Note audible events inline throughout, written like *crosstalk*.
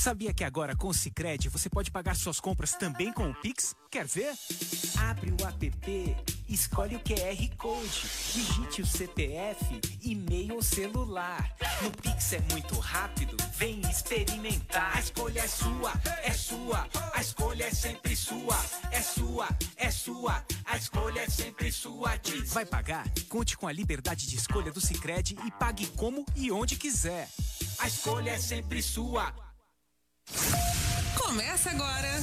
Sabia que agora com o Cicred você pode pagar suas compras também com o Pix? Quer ver? Abre o app, escolhe o QR Code, digite o CPF, e-mail ou celular. No Pix é muito rápido, vem experimentar. A escolha é sua, é sua, a escolha é sempre sua, é sua, é sua, a escolha é sempre sua. Diz. Vai pagar? Conte com a liberdade de escolha do Cicred e pague como e onde quiser. A escolha é sempre sua. Começa agora.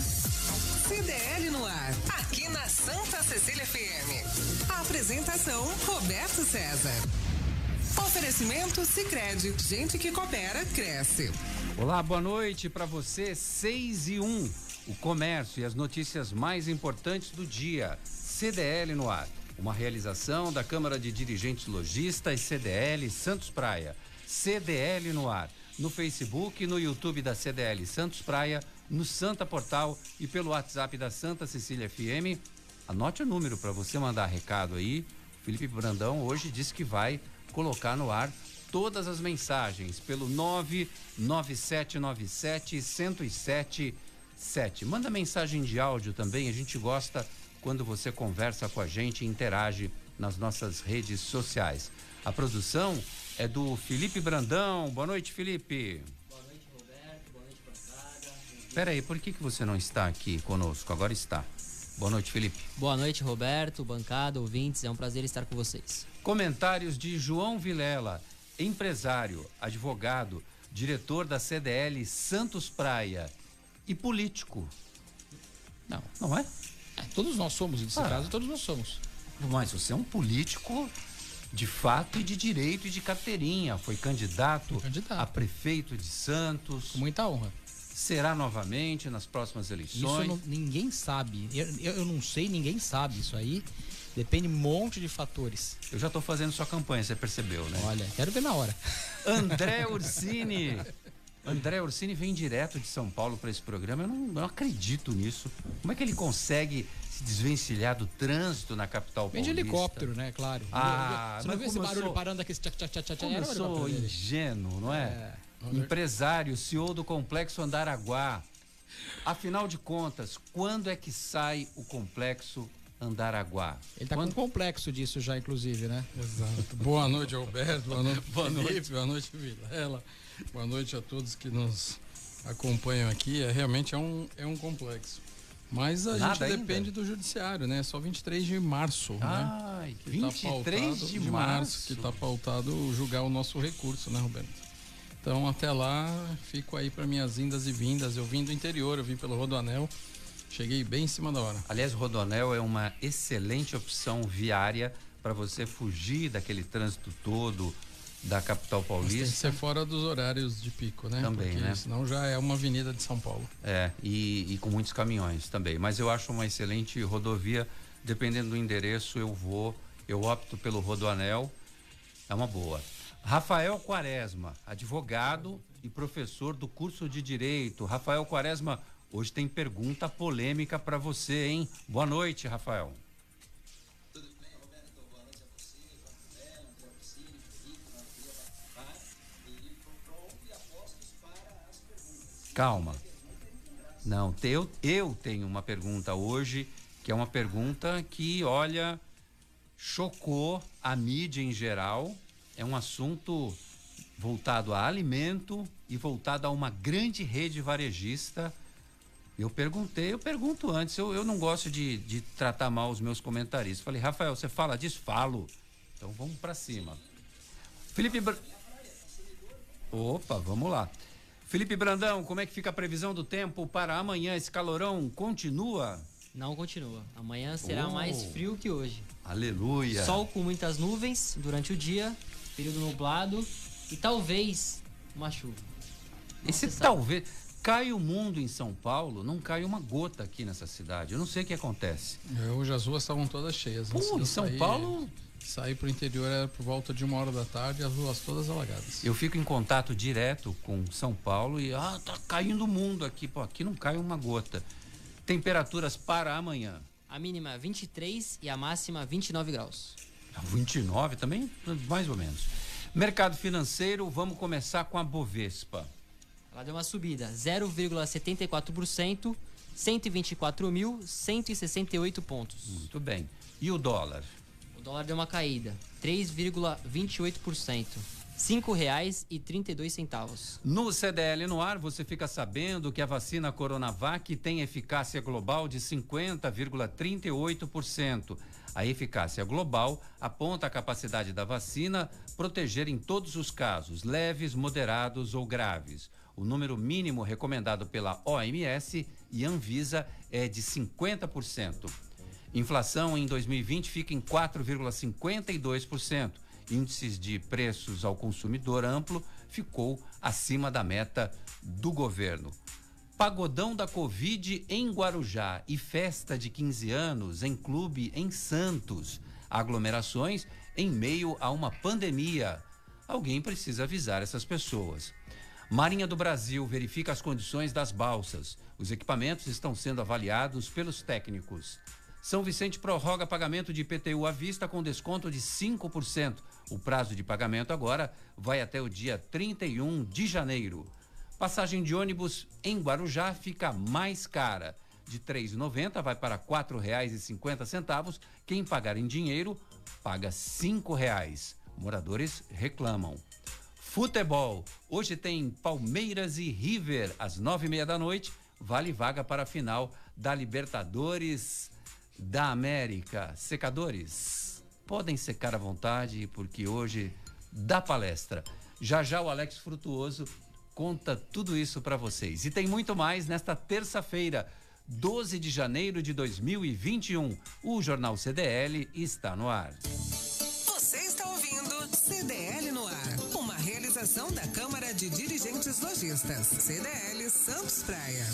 CDL no ar, aqui na Santa Cecília FM. A apresentação Roberto César. Oferecimento Sicredi, gente que coopera cresce. Olá, boa noite para você. 6 e 1. O comércio e as notícias mais importantes do dia. CDL no ar. Uma realização da Câmara de Dirigentes Logistas CDL Santos Praia. CDL no ar no Facebook, no YouTube da CDL Santos Praia, no Santa Portal e pelo WhatsApp da Santa Cecília FM. Anote o número para você mandar recado aí. Felipe Brandão hoje disse que vai colocar no ar todas as mensagens pelo 99797 1077. Manda mensagem de áudio também, a gente gosta quando você conversa com a gente e interage nas nossas redes sociais. A produção é do Felipe Brandão. Boa noite, Felipe. Boa noite, Roberto. Boa noite, bancada. Pera aí, por que, que você não está aqui conosco? Agora está. Boa noite, Felipe. Boa noite, Roberto, bancada, ouvintes. É um prazer estar com vocês. Comentários de João Vilela, empresário, advogado, diretor da CDL Santos Praia e político. Não, não é? é todos nós somos, nesse ah. caso, todos nós somos. Mas você é um político de fato e de direito e de carteirinha. Foi candidato, Foi candidato. a prefeito de Santos. Com muita honra. Será novamente nas próximas eleições? Isso não, ninguém sabe. Eu, eu não sei, ninguém sabe. Isso aí depende de um monte de fatores. Eu já estou fazendo sua campanha, você percebeu, né? Olha, quero ver na hora. André *laughs* Ursini. André Ursini vem direto de São Paulo para esse programa. Eu não, não acredito nisso. Como é que ele consegue se desvencilhar do trânsito na capital Vem paulista. de helicóptero, né? Claro. Ah, Você não viu esse barulho sou, parando aqui? Tchac, tchac, tchac, como eu sou ingênuo, não é? é. Empresário, CEO do Complexo Andaraguá. Afinal de contas, quando é que sai o Complexo Andaraguá? Ele está quando... com complexo disso já, inclusive, né? Exato. Boa noite, Alberto. Boa noite, *laughs* boa noite. Boa noite, Vilela. Boa noite a todos que nos acompanham aqui. É, realmente é um, é um complexo. Mas a Nada gente ainda? depende do judiciário, né? Só 23 de março, né? Ai, né? Que 23 tá de, de março que está pautado julgar o nosso recurso, né, Roberto? Então até lá fico aí para minhas indas e vindas. Eu vim do interior, eu vim pelo Rodoanel. Cheguei bem em cima da hora. Aliás, o Rodoanel é uma excelente opção viária para você fugir daquele trânsito todo, da capital paulista. Mas tem que ser fora dos horários de pico, né? Também, Porque né? Senão já é uma avenida de São Paulo. É, e, e, com muitos caminhões também. Mas eu acho uma excelente rodovia. Dependendo do endereço, eu vou, eu opto pelo Rodoanel. É uma boa. Rafael Quaresma, advogado e professor do curso de Direito. Rafael Quaresma, hoje tem pergunta polêmica para você, hein? Boa noite, Rafael. Calma. Não, eu, eu tenho uma pergunta hoje, que é uma pergunta que, olha, chocou a mídia em geral. É um assunto voltado a alimento e voltado a uma grande rede varejista. Eu perguntei, eu pergunto antes, eu, eu não gosto de, de tratar mal os meus comentaristas. Falei, Rafael, você fala disso? Falo. Então vamos para cima. Felipe. Opa, vamos lá. Felipe Brandão, como é que fica a previsão do tempo para amanhã? Esse calorão continua? Não continua. Amanhã será oh. mais frio que hoje. Aleluia. Sol com muitas nuvens durante o dia, período nublado e talvez uma chuva. Esse talvez cai o mundo em São Paulo, não cai uma gota aqui nessa cidade. Eu não sei o que acontece. É, hoje as ruas estavam todas cheias. Pô, em São Paulo Sair para o interior era por volta de uma hora da tarde, as ruas todas alagadas. Eu fico em contato direto com São Paulo e ah, tá caindo o mundo aqui. Pô, aqui não cai uma gota. Temperaturas para amanhã. A mínima 23 e a máxima 29 graus. 29 também, mais ou menos. Mercado financeiro, vamos começar com a Bovespa. Ela deu uma subida, 0,74%, 124.168 pontos. Muito bem. E o dólar? Dólar deu uma caída, 3,28%. cinco reais e trinta e dois centavos. No CDL no ar, você fica sabendo que a vacina Coronavac tem eficácia global de 50,38%. A eficácia global aponta a capacidade da vacina proteger em todos os casos, leves, moderados ou graves. O número mínimo recomendado pela OMS e Anvisa é de 50%. Inflação em 2020 fica em 4,52%. Índices de preços ao consumidor amplo ficou acima da meta do governo. Pagodão da Covid em Guarujá e festa de 15 anos em clube em Santos. Aglomerações em meio a uma pandemia. Alguém precisa avisar essas pessoas. Marinha do Brasil verifica as condições das balsas. Os equipamentos estão sendo avaliados pelos técnicos. São Vicente prorroga pagamento de IPTU à vista com desconto de 5%. O prazo de pagamento agora vai até o dia 31 de janeiro. Passagem de ônibus em Guarujá fica mais cara. De R$ 3,90 vai para R$ 4,50. Quem pagar em dinheiro paga R$ 5,00. Moradores reclamam. Futebol. Hoje tem Palmeiras e River às nove e meia da noite. Vale vaga para a final da Libertadores da América. Secadores, podem secar à vontade porque hoje dá palestra. Já já o Alex Frutuoso conta tudo isso para vocês. E tem muito mais nesta terça-feira, 12 de janeiro de 2021. O Jornal CDL está no ar. Você está ouvindo CDL no ar, uma realização da Câmara de Dirigentes Lojistas, CDL Santos Praia.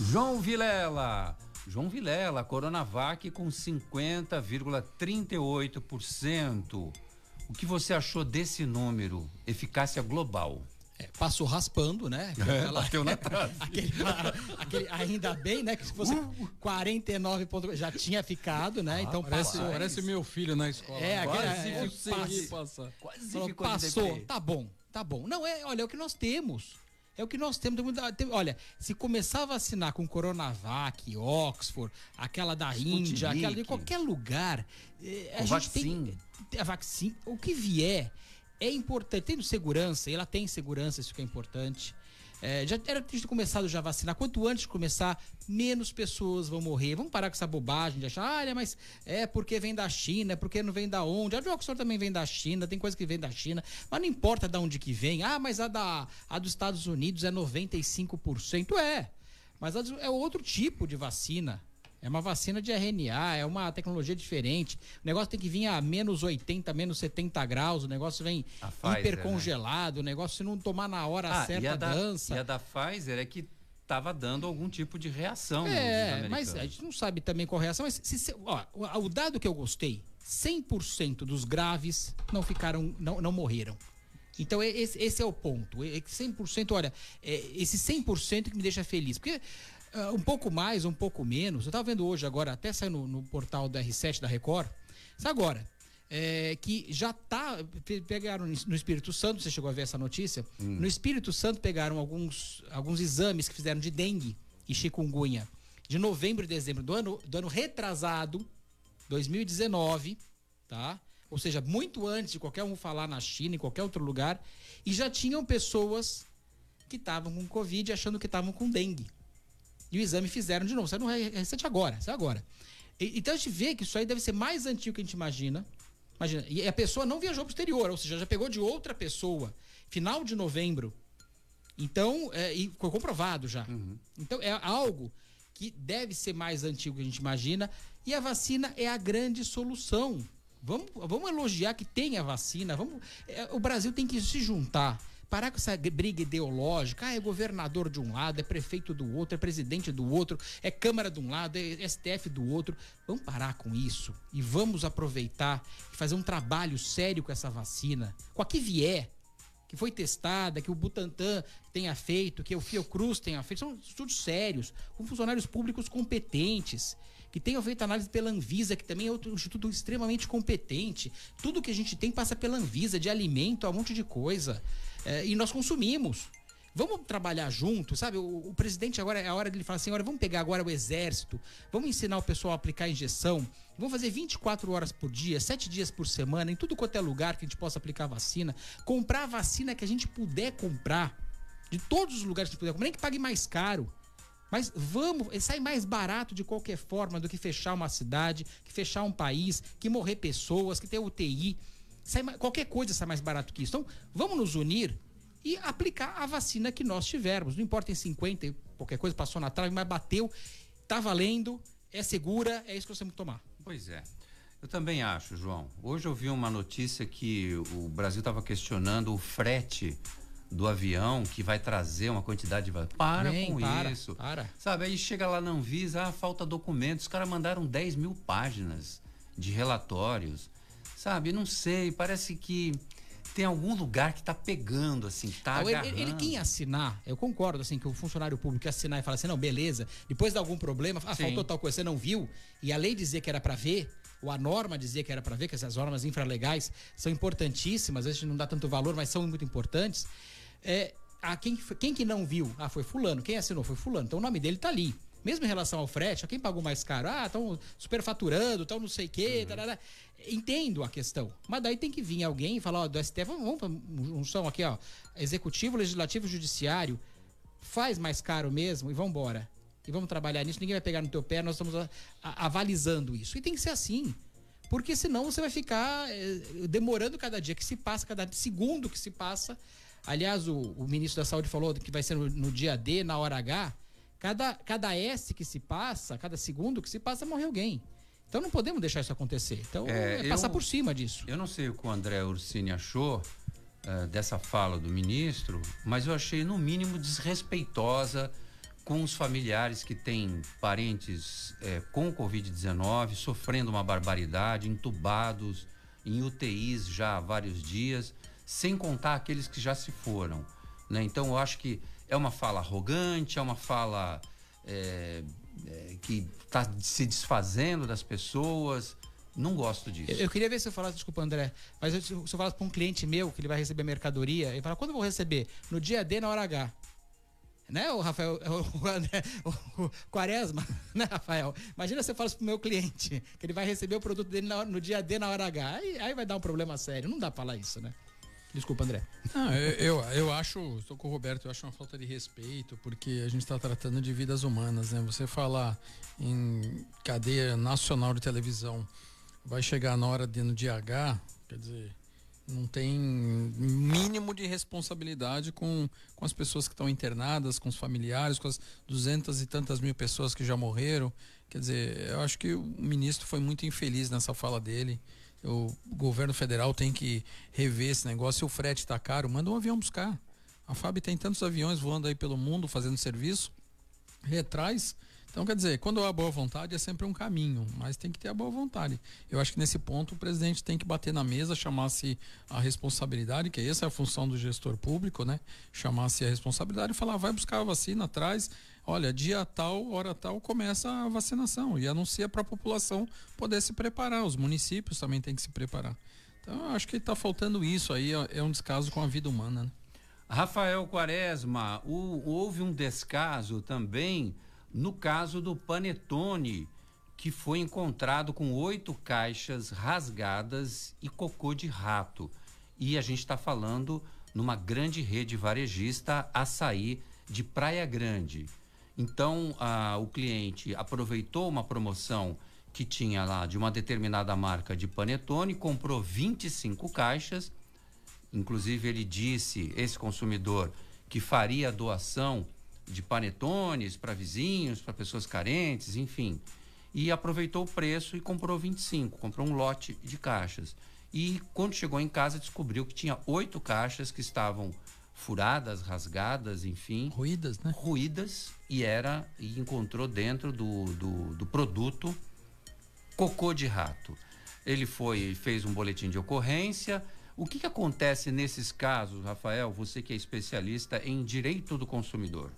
João Vilela. João Vilela, Coronavac com 50,38%. O que você achou desse número? Eficácia global. É, passou raspando, né? *laughs* É, bateu na *laughs* trave. aquele, aquele, ainda bem, né? Que se fosse uh, 49 pontos, já tinha ficado, né? Ah, então parece, passou. Parece meu filho na escola. É, quase aquele, é, consegui passar. Quase falou, passou. Tá bom, tá bom. Não, é, olha, é o que nós temos. É o que nós temos. Olha, se começar a vacinar com Coronavac, Oxford, aquela da Sputnik. Índia, aquela de qualquer lugar, é, a gente vacina. tem a vacina, o que vier é importante, tendo segurança, ela tem segurança, isso que é importante. É, já era triste começado já a vacinar. Quanto antes começar, menos pessoas vão morrer. Vamos parar com essa bobagem de achar, ah, mas é porque vem da China, é porque não vem da onde. A Oxford também vem da China, tem coisa que vem da China, mas não importa de onde que vem. Ah, mas a, da, a dos Estados Unidos é 95%. É, mas é outro tipo de vacina. É uma vacina de RNA, é uma tecnologia diferente. O negócio tem que vir a menos 80, menos 70 graus, o negócio vem hipercongelado, né? o negócio se não tomar na hora ah, certa, e a da, dança. E a da Pfizer é que estava dando algum tipo de reação. É, mas a gente não sabe também qual reação. Mas se, se, ó, o, o dado que eu gostei, 100% dos graves não ficaram, não, não morreram. Então, esse, esse, é o ponto. 100%, olha, é esse 100% que me deixa feliz. Porque Uh, um pouco mais, um pouco menos. Eu estava vendo hoje agora, até saiu no, no, portal da R7 da Record. Isso agora. É, que já tá. Pegaram no Espírito Santo, você chegou a ver essa notícia? Hum. No Espírito Santo pegaram alguns, alguns exames que fizeram de dengue e chikungunya de novembro e dezembro do ano, do ano retrasado, 2019, tá? Ou seja, muito antes de qualquer um falar na China, em qualquer outro lugar, e já tinham pessoas que estavam com Covid achando que estavam com dengue. E o exame fizeram de novo. Saiu no recente agora, saiu agora. E, então a gente vê que isso aí deve ser mais antigo que a gente imagina. Imagina. E a pessoa não viajou pro exterior, ou seja, já pegou de outra pessoa. Final de novembro. Então, é, e foi comprovado já. Uhum. Então, é algo que deve ser mais antigo que a gente imagina. E a vacina é a grande solução. Vamos, vamos elogiar que tem a vacina. Vamos, é, o Brasil tem que se juntar. Parar com essa briga ideológica. Ah, é governador de um lado, é prefeito do outro, é presidente do outro, é Câmara de um lado, é STF do outro. Vamos parar com isso e vamos aproveitar e fazer um trabalho sério com essa vacina. Com a que vier, que foi testada, que o Butantan tenha feito, que o Fiocruz tenha feito. São estudos sérios, com funcionários públicos competentes que tenham feito análise pela Anvisa, que também é outro instituto extremamente competente. Tudo que a gente tem passa pela Anvisa, de alimento, a um monte de coisa. É, e nós consumimos. Vamos trabalhar junto, sabe? O, o, presidente agora é a hora dele falar assim: olha, vamos pegar agora o exército, vamos ensinar o pessoal a aplicar a injeção, vamos fazer 24 horas por dia, 7 dias por semana, em tudo quanto é lugar que a gente possa aplicar vacina, comprar a vacina que a gente puder comprar, de todos os lugares que puder comprar, nem que pague mais caro. Mas vamos, sai mais barato de qualquer forma do que fechar uma cidade, que fechar um país, que morrer pessoas, que ter UTI. Sai, qualquer coisa sai mais barato que isso. Então, vamos nos unir e aplicar a vacina que nós tivermos. Não importa em 50, qualquer coisa passou na trave, mas bateu, tá valendo, é segura, é isso que nós temos que tomar. Pois é. Eu também acho, João. Hoje eu vi uma notícia que o Brasil estava questionando o frete do avião que vai trazer uma quantidade de para Bem, com para, isso para. sabe aí chega lá não visa ah, falta documentos os caras mandaram 10 mil páginas de relatórios sabe não sei parece que tem algum lugar que está pegando, assim, tá não, ele, ele, quem assinar, eu concordo, assim, que o funcionário público assinar e falar assim, não, beleza, depois de algum problema, ah, Sim. faltou tal coisa, você não viu, e a lei dizer que era para ver, ou a norma dizer que era para ver, que essas normas infralegais são importantíssimas, às vezes não dá tanto valor, mas são muito importantes. É, a quem, quem que não viu? Ah, foi fulano. Quem assinou foi fulano. Então o nome dele tá ali. Mesmo em relação ao frete, quem pagou mais caro? Ah, estão superfaturando, estão não sei o quê. Uhum. Tarará. Entendo a questão. Mas daí tem que vir alguém e falar, ó, do STF, vamos, vamos som aqui, ó. Executivo, legislativo, judiciário. Faz mais caro mesmo e vamos embora. E vamos trabalhar nisso, ninguém vai pegar no teu pé, nós estamos a, a, avalizando isso. E tem que ser assim. Porque senão você vai ficar eh, demorando cada dia que se passa, cada segundo que se passa. Aliás, o, o ministro da Saúde falou que vai ser no, no dia D, na hora H. Cada, cada S que se passa, cada segundo que se passa, morre alguém. Então não podemos deixar isso acontecer. Então é, é passar eu, por cima disso. Eu não sei o que o André Ursini achou uh, dessa fala do ministro, mas eu achei no mínimo desrespeitosa com os familiares que têm parentes é, com Covid-19, sofrendo uma barbaridade, entubados em UTIs já há vários dias, sem contar aqueles que já se foram. Né? Então eu acho que é uma fala arrogante, é uma fala é, é, que está se desfazendo das pessoas. Não gosto disso. Eu, eu, queria ver se eu falasse, desculpa, André, mas eu, se eu falasse para um cliente meu que ele vai receber mercadoria, ele fala, quando eu vou receber? No dia D, na hora H. Né, o Rafael, *laughs* o, André, o, o Quaresma, *laughs* né, Rafael? Imagina se eu falasse pro meu cliente que ele vai receber o produto dele na, no dia D, na hora H. Aí, aí vai dar um problema sério. Não dá pra falar isso, né? Desculpa, André. Não, eu, eu acho, estou com o Roberto, eu acho uma falta de respeito, porque a gente está tratando de vidas humanas, né? Você falar em cadeia nacional de televisão, vai chegar na hora de no dia H, quer dizer, não tem mínimo de responsabilidade com, com as pessoas que estão internadas, com os familiares, com as duzentas e tantas mil pessoas que já morreram. Quer dizer, eu acho que o ministro foi muito infeliz nessa fala dele o governo federal tem que rever esse negócio. Se o frete está caro, manda um avião buscar. A FAB tem tantos aviões voando aí pelo mundo fazendo serviço, retraz. Então, quer dizer, quando há boa vontade é sempre um caminho, mas tem que ter a boa vontade. Eu acho que nesse ponto o presidente tem que bater na mesa, chamar-se a responsabilidade, que essa é a função do gestor público, né? Chamar-se a responsabilidade e falar, vai buscar a vacina, traz, olha, dia tal, hora tal, começa a vacinação e anuncia para a população poder se preparar. Os municípios também têm que se preparar. Então, acho que está faltando isso aí, é um descaso com a vida humana. Né? Rafael Quaresma, o, houve um descaso também no caso do Panetone, que foi encontrado com oito caixas rasgadas e cocô de rato. E a gente está falando numa grande rede varejista açaí de Praia Grande. Então, a, o cliente aproveitou uma promoção que tinha lá de uma determinada marca de panetone, comprou 25 caixas. Inclusive, ele disse, esse consumidor, que faria doação de panetones para vizinhos, para pessoas carentes, enfim. E aproveitou o preço e comprou 25, comprou um lote de caixas. E quando chegou em casa, descobriu que tinha oito caixas que estavam furadas, rasgadas, enfim. Ruídas, né? Ruídas e era e encontrou dentro do, do, do produto cocô de rato. Ele foi, fez um boletim de ocorrência. O que, que acontece nesses casos, Rafael? Você que é especialista em direito do consumidor.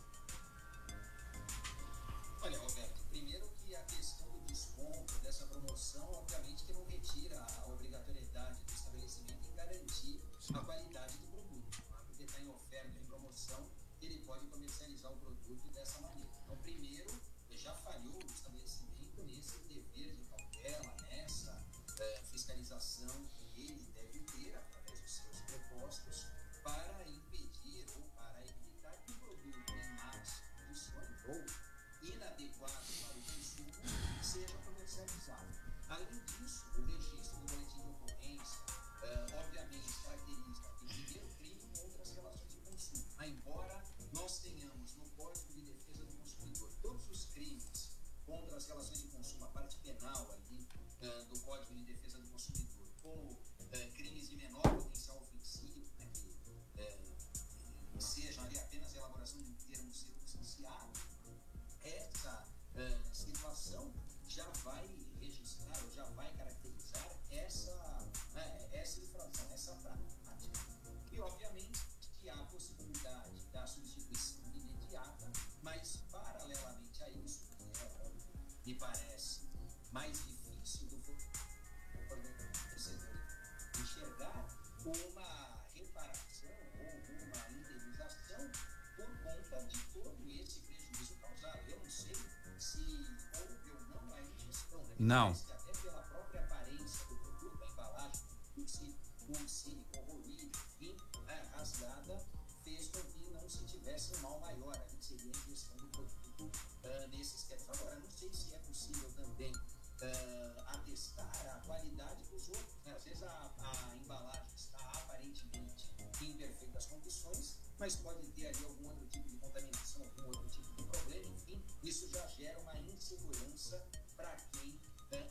Condições, mas pode ter ali algum outro tipo de contaminação, algum outro tipo de problema, enfim, isso já gera uma insegurança para quem é.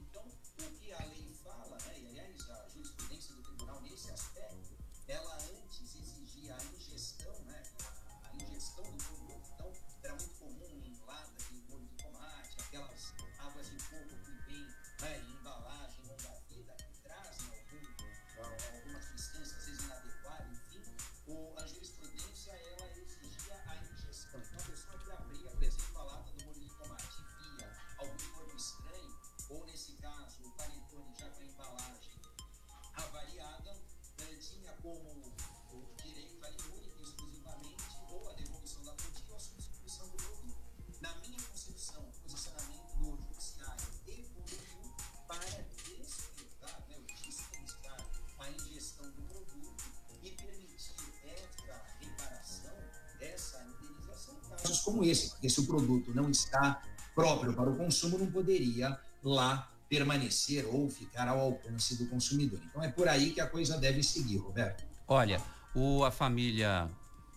Então, o que a lei fala, né, e aliás a jurisprudência do tribunal nesse aspecto, ela antes exigia a ingestão, né, a ingestão do produto. Então, era muito comum em como o direito único e exclusivamente ou a devolução da quantia ou a substituição do produto. Na minha concepção, posicionamento do judiciário evoluiu para despertar, né, dispensar a ingestão do produto e permitir essa reparação, essa indenização em casos como esse, porque se o produto não está próprio para o consumo não poderia lá permanecer ou ficar ao alcance do consumidor. Então é por aí que a coisa deve seguir, Roberto. Olha, o, a família,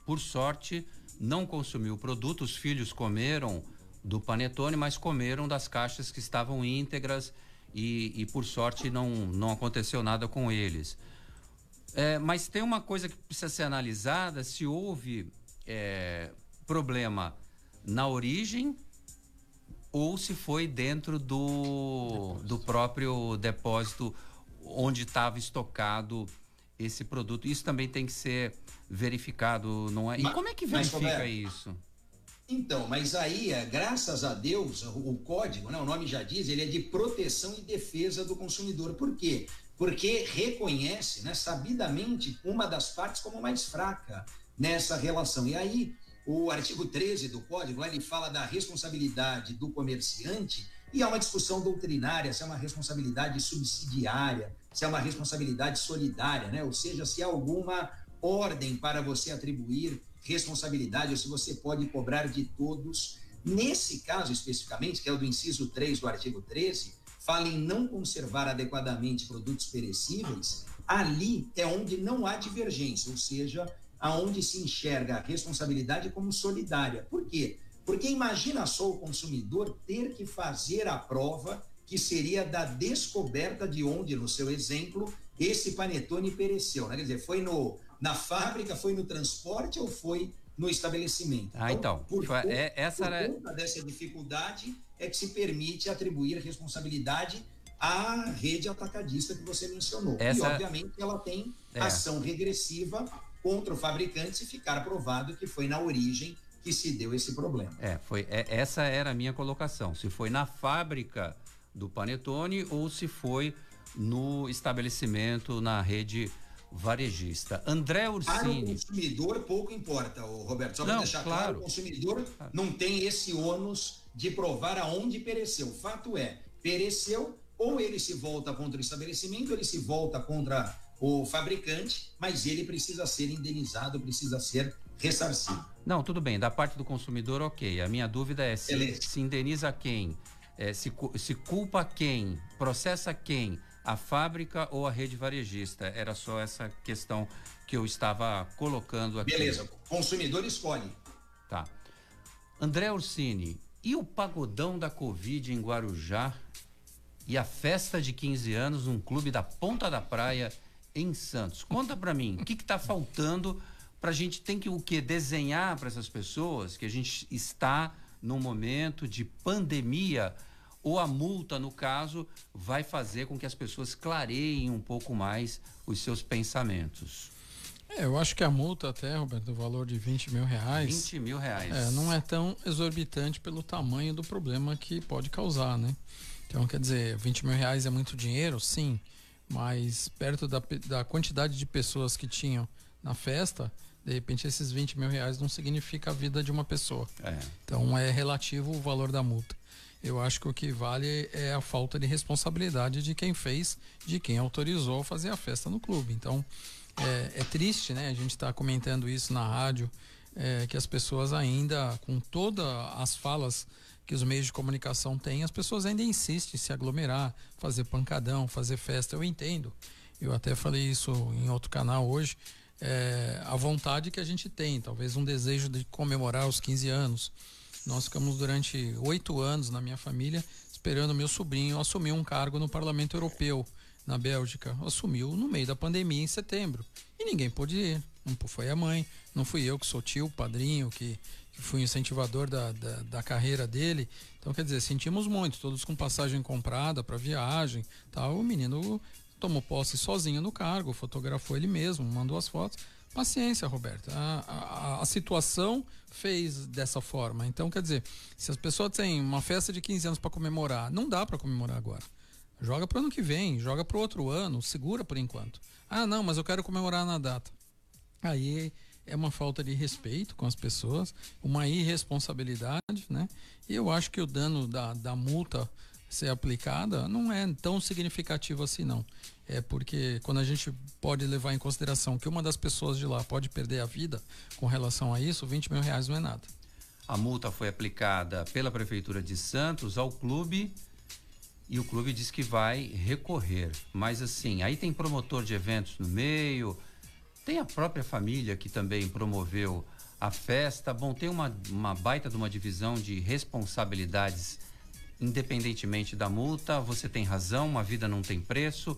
por sorte, não consumiu o produto, os filhos comeram do panetone, mas comeram das caixas que estavam íntegras e, e por sorte não, não aconteceu nada com eles. É, mas tem uma coisa que precisa ser analisada: se houve é, problema na origem ou se foi dentro do, do próprio depósito onde estava estocado esse produto. Isso também tem que ser verificado, não é? E mas, como é que verifica isso? Então, mas aí, é, graças a Deus, o, o código, né, o nome já diz, ele é de proteção e defesa do consumidor. Por quê? Porque reconhece, né, sabidamente, uma das partes como mais fraca nessa relação. E aí, o artigo 13 do código, ele fala da responsabilidade do comerciante e há uma discussão doutrinária se é uma responsabilidade subsidiária, se é uma responsabilidade solidária, né? Ou seja, se há alguma ordem para você atribuir responsabilidade ou se você pode cobrar de todos. Nesse caso especificamente, que é o do inciso 3 do artigo 13, fala em não conservar adequadamente produtos perecíveis, ali é onde não há divergência, ou seja, aonde se enxerga a responsabilidade como solidária. Por quê? Porque imagina só o consumidor ter que fazer a prova que seria da descoberta de onde, no seu exemplo, esse panetone pereceu. Né? Quer dizer, foi no, na fábrica, foi no transporte ou foi no estabelecimento? Ah, então. então por, é, essa por era... conta dessa dificuldade é que se permite atribuir responsabilidade à rede atacadista que você mencionou. Essa... E, obviamente, ela tem é. ação regressiva contra o fabricante se ficar provado que foi na origem que se deu esse problema. É, foi é, essa era a minha colocação. Se foi na fábrica do panetone ou se foi no estabelecimento na rede varejista. André Ursini. Para o consumidor pouco importa, Roberto. Só para deixar claro, claro, o consumidor não tem esse ônus de provar aonde pereceu. O fato é, pereceu, ou ele se volta contra o estabelecimento, ele se volta contra o fabricante, mas ele precisa ser indenizado, precisa ser ressarcido. Não, tudo bem. Da parte do consumidor, ok. A minha dúvida é se, se indeniza quem, é, se, se culpa quem, processa quem, a fábrica ou a rede varejista. Era só essa questão que eu estava colocando aqui. Beleza. O consumidor escolhe. Tá. André Ursini, e o pagodão da Covid em Guarujá e a festa de 15 anos num clube da Ponta da Praia em Santos? Conta para mim, o que está faltando para a gente tem que o que desenhar para essas pessoas que a gente está num momento de pandemia ou a multa, no caso, vai fazer com que as pessoas clareiem um pouco mais os seus pensamentos. É, eu acho que a multa até, Roberto, o valor de 20 mil reais. 20 mil reais. É, não é tão exorbitante pelo tamanho do problema que pode causar, né? Então, quer dizer, 20 mil reais é muito dinheiro, sim, mas perto da, da quantidade de pessoas que tinham na festa, de repente esses 20 mil reais não significa a vida de uma pessoa. É. Então é relativo o valor da multa. Eu acho que o que vale é a falta de responsabilidade de quem fez, de quem autorizou fazer a festa no clube. Então é, é triste, né? A gente está comentando isso na rádio, é, que as pessoas ainda, com todas as falas que os meios de comunicação têm, as pessoas ainda insistem em se aglomerar, fazer pancadão, fazer festa. Eu entendo. Eu até falei isso em outro canal hoje. É, a vontade que a gente tem, talvez um desejo de comemorar os 15 anos nós ficamos durante oito anos na minha família esperando meu sobrinho assumir um cargo no Parlamento Europeu na Bélgica. Assumiu no meio da pandemia em setembro e ninguém pôde ir. Não foi a mãe, não fui eu que sou tio, padrinho, que, que fui incentivador da, da, da, carreira dele. Então, quer dizer, sentimos muito, todos com passagem comprada para viagem. Tal. O menino tomou posse sozinho no cargo, fotografou ele mesmo, mandou as fotos Paciência, Roberto. A, a, a, situação fez dessa forma. Então, quer dizer, se as pessoas têm uma festa de 15 anos para comemorar, não dá para comemorar agora. Joga para o ano que vem, joga para o outro ano, segura por enquanto. Ah, não, mas eu quero comemorar na data. Aí é uma falta de respeito com as pessoas, uma irresponsabilidade, né? E eu acho que o dano da, da multa ser aplicada não é tão significativo assim, não é porque quando a gente pode levar em consideração que uma das pessoas de lá pode perder a vida com relação a isso, 20 mil reais não é nada. A multa foi aplicada pela Prefeitura de Santos ao clube e o clube diz que vai recorrer. Mas assim, aí tem promotor de eventos no meio, tem a própria família que também promoveu a festa. Bom, tem uma, uma baita de uma divisão de responsabilidades independentemente da multa. Você tem razão, uma vida não tem preço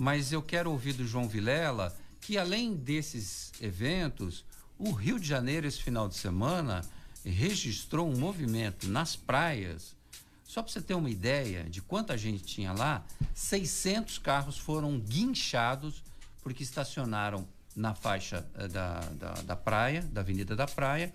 mas eu quero ouvir do João Vilela que além desses eventos, o Rio de Janeiro esse final de semana registrou um movimento nas praias. Só para você ter uma ideia de quanta gente tinha lá, 600 carros foram guinchados porque estacionaram na faixa eh, da, da, da praia, da Avenida da Praia,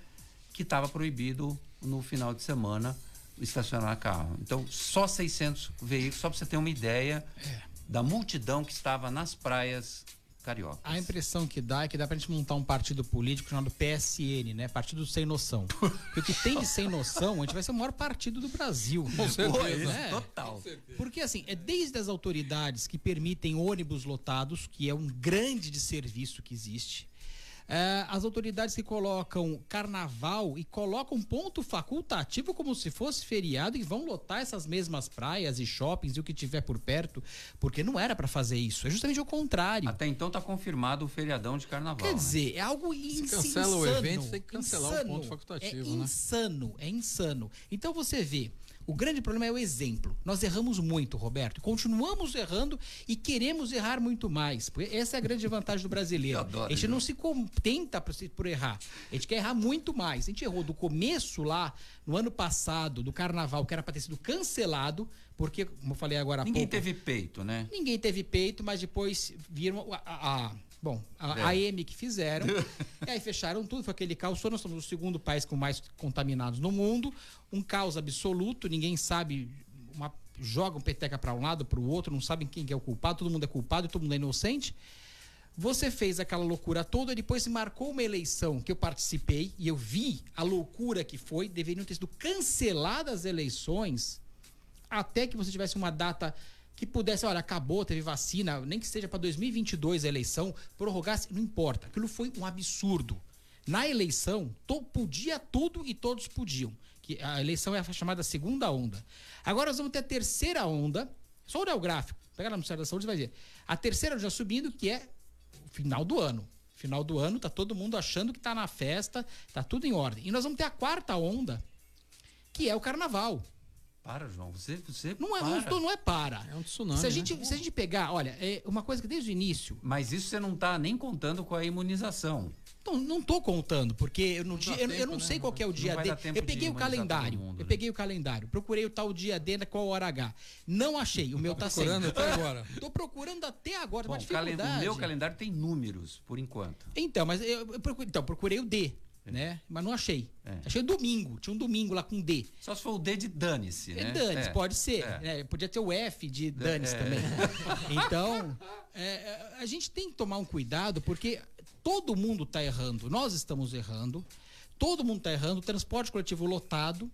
que estava proibido no final de semana estacionar carro. Então, só 600 veículos, só para você ter uma ideia. É da multidão que estava nas praias cariocas. A impressão que dá é que dá pra gente montar um partido político chamado PSN, né? Partido Sem Noção. *laughs* Porque o que tem de sem noção, a gente vai ser o maior partido do Brasil. Com certeza. Né? Total. Porque assim, é desde as autoridades que permitem ônibus lotados, que é um grande de serviço que existe, é, as autoridades que colocam carnaval e colocam ponto facultativo como se fosse feriado e vão lotar essas mesmas praias e shoppings e o que tiver por perto, porque não era para fazer isso. É justamente o contrário. Até então tá confirmado o feriadão de carnaval. Quer né? dizer, é algo insano. Se cancela o evento, tem que cancelar insano. o ponto facultativo, é né? insano, é insano. Então você vê o grande problema é o exemplo. Nós erramos muito, Roberto. Continuamos errando e queremos errar muito mais. Essa é a grande vantagem do brasileiro. *laughs* Adoro, a gente não se contenta por errar. A gente quer errar muito mais. A gente errou do começo lá, no ano passado, do carnaval, que era para ter sido cancelado, porque, como eu falei agora há Ninguém pouco. Ninguém teve peito, né? Ninguém teve peito, mas depois viram a, a, a Bom, a é. AM que fizeram, *laughs* e aí fecharam tudo, foi aquele caos. Nós somos o segundo país com mais contaminados no mundo, um caos absoluto, ninguém sabe, uma, joga um peteca para um lado, para o outro, não sabem quem é o culpado, todo mundo é culpado e todo mundo é inocente. Você fez aquela loucura toda, depois se marcou uma eleição que eu participei e eu vi a loucura que foi, deveriam ter sido canceladas as eleições até que você tivesse uma data que pudesse, olha, acabou, teve vacina, nem que seja para 2022 a eleição, prorrogasse, não importa. Aquilo foi um absurdo. Na eleição, to, podia tudo e todos podiam. Que a eleição é a chamada segunda onda. Agora nós vamos ter a terceira onda. Só olhar o gráfico. Pega lá no Ministério da Saúde e vai ver. A terceira já subindo, que é o final do ano. Final do ano, tá todo mundo achando que tá na festa, tá tudo em ordem. E nós vamos ter a quarta onda, que é o carnaval. Para, João. Você, você não é, para. Não, não é para. É um tsunami. Se a gente, né? se a gente pegar, olha, é uma coisa que desde o início. Mas isso você não está nem contando com a imunização. Não, não tô contando, porque no não dia, eu, tempo, eu, não né? sei qual é o dia D. Eu peguei o calendário. Mundo, eu né? peguei o calendário. Procurei o tal dia D, qual hora H. Não achei. O meu tá, tá procurando até *laughs* agora. Tô procurando até agora. Bom, o meu calendário tem números, por enquanto. Então, mas eu, eu procurei, então, procurei o D né? Mas não achei. É. Achei domingo. Tinha um domingo lá com D. Só se for o D de dane-se, é né? Dane-se, é. pode ser. É. Podia ter o F de dane-se *laughs* é. também. então, é, a gente tem que tomar um cuidado, porque todo mundo está errando. Nós estamos errando. Todo mundo está errando. O transporte coletivo lotado.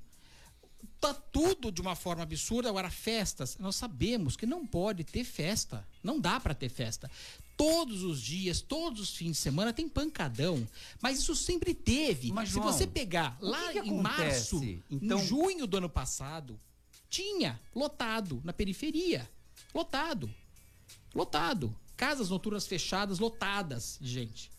Tá tudo de uma forma absurda. Agora, festas, nós sabemos que não pode ter festa. Não dá para ter festa todos os dias, todos os fins de semana tem pancadão. Mas isso sempre teve. Mas, João, Se você pegar lá que que em março, então... em junho do ano passado, tinha lotado na periferia. Lotado. Lotado. Casas noturnas fechadas, lotadas, gente.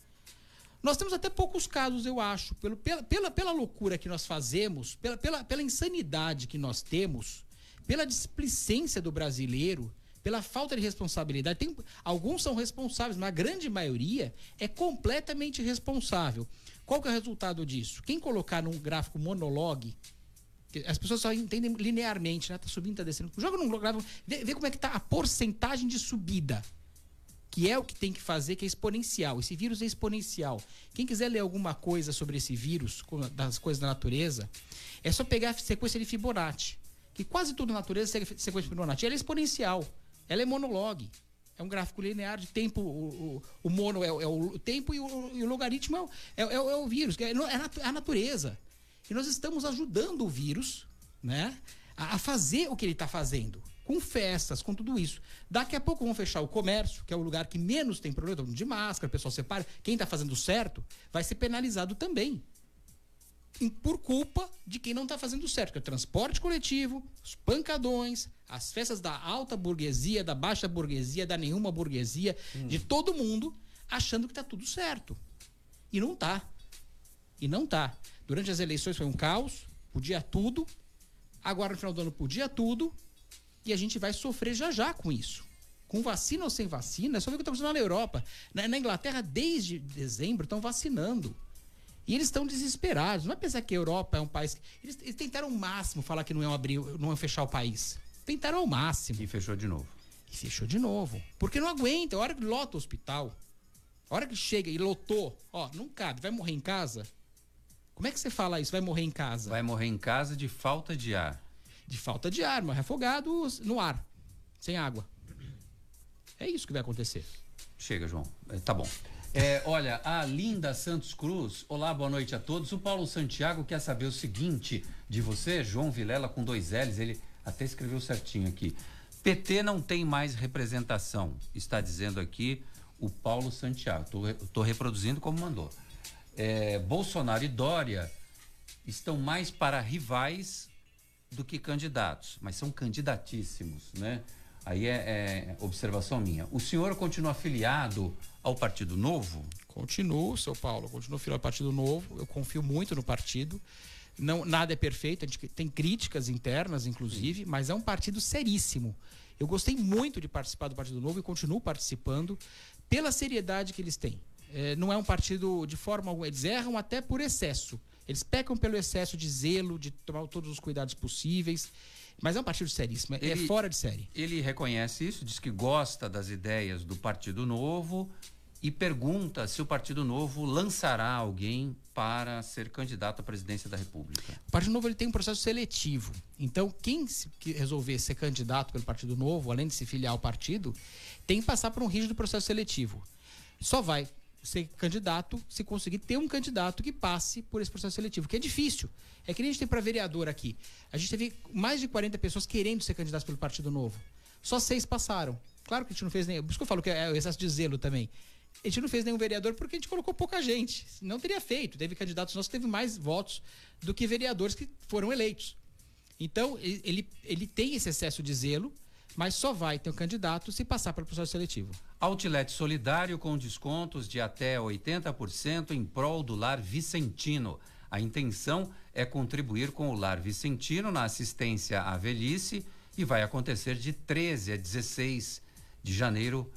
Nós temos até poucos casos, eu acho, pelo, pela, pela, pela loucura que nós fazemos, pela, pela, pela insanidade que nós temos, pela displicência do brasileiro pela falta de responsabilidade. Tem, alguns são responsáveis, mas a grande maioria é completamente responsável. Qual que é o resultado disso? Quem colocar num gráfico monologue, as pessoas só entendem linearmente, né? Tá subindo, tá descendo. Joga num gráfico, vê, vê como é que tá a porcentagem de subida que é o que tem que fazer, que é exponencial. Esse vírus é exponencial. Quem quiser ler alguma coisa sobre esse vírus, das coisas da natureza, é só pegar a sequência de Fibonacci. Que quase tudo na natureza segue sequência de Fibonacci. Ela é exponencial. Ela é monologue. É um gráfico linear de tempo. O, o, o mono é, é, o tempo e o, e o logaritmo é, é, é, o vírus, é, é a natureza. E nós estamos ajudando o vírus né, a, a fazer o que ele está fazendo. Com festas, com tudo isso. Daqui a pouco vão fechar o comércio, que é o lugar que menos tem problema, de máscara, o pessoal separa. Quem está fazendo certo vai ser penalizado também por culpa de quem não está fazendo certo, que é o transporte coletivo, os pancadões, as festas da alta burguesia, da baixa burguesia, da nenhuma burguesia, hum. de todo mundo achando que está tudo certo. E não tá. E não tá. Durante as eleições foi um caos, podia tudo. Agora no final do ano podia tudo. E a gente vai sofrer já já com isso. Com vacina ou sem vacina, é só ver o que está acontecendo na Europa. Na, na Inglaterra, desde dezembro, estão vacinando. E eles estão desesperados. Não é pensar que a Europa é um país. Eles, eles tentaram ao máximo falar que não iam abrir, não iam fechar o país. Tentaram ao máximo. E fechou de novo. E fechou de novo. Porque não aguenta. A hora que lota o hospital, a hora que chega e lotou, ó, não cabe, vai morrer em casa? Como é que você fala isso? Vai morrer em casa? Vai morrer em casa de falta de ar. De falta de ar, morre afogado no ar, sem água. É isso que vai acontecer. Chega, João. É, tá bom. É, olha, a Linda Santos Cruz, olá, boa noite a todos. O Paulo Santiago quer saber o seguinte de você, João Vilela, com dois L's, ele até escreveu certinho aqui. PT não tem mais representação, está dizendo aqui o Paulo Santiago. Estou reproduzindo como mandou. É, Bolsonaro e Dória estão mais para rivais do que candidatos, mas são candidatíssimos, né? Aí é, é observação minha. O senhor continua afiliado ao Partido Novo? Continuo, seu Paulo, continuo afiliado ao Partido Novo. Eu confio muito no partido. Não, nada é perfeito, a gente tem críticas internas, inclusive, Sim. mas é um partido seríssimo. Eu gostei muito de participar do Partido Novo e continuo participando pela seriedade que eles têm. É, não é um partido de forma alguma. Eles erram até por excesso. Eles pecam pelo excesso de zelo, de tomar todos os cuidados possíveis. Mas é um partido seríssimo, é ele, é fora de série. Ele reconhece isso, diz que gosta das ideias do Partido Novo e pergunta se o Partido Novo lançará alguém para ser candidato à presidência da República. O Partido Novo ele tem um processo seletivo. Então, quem resolver ser candidato pelo Partido Novo, além de se filiar ao partido, tem que passar por um rígido processo seletivo. só vai ser candidato se conseguir ter um candidato que passe por esse processo seletivo, que é difícil. É que nem a gente tem para vereador aqui. A gente teve mais de 40 pessoas querendo ser candidatos pelo Partido Novo. Só seis passaram. Claro que a gente não fez nem. Por isso que eu falo que é o excesso de zelo também. A gente não fez nenhum vereador porque a gente colocou pouca gente. Não teria feito. Teve candidatos nossos que teve mais votos do que vereadores que foram eleitos. Então, ele, ele tem esse excesso de zelo, mas só vai ter um candidato se passar pelo processo seletivo. Outlet solidário com descontos de até 80% em prol do Lar Vicentino. A intenção é contribuir com o Lar Vicentino na assistência à velhice e vai acontecer de 13 a 16 de janeiro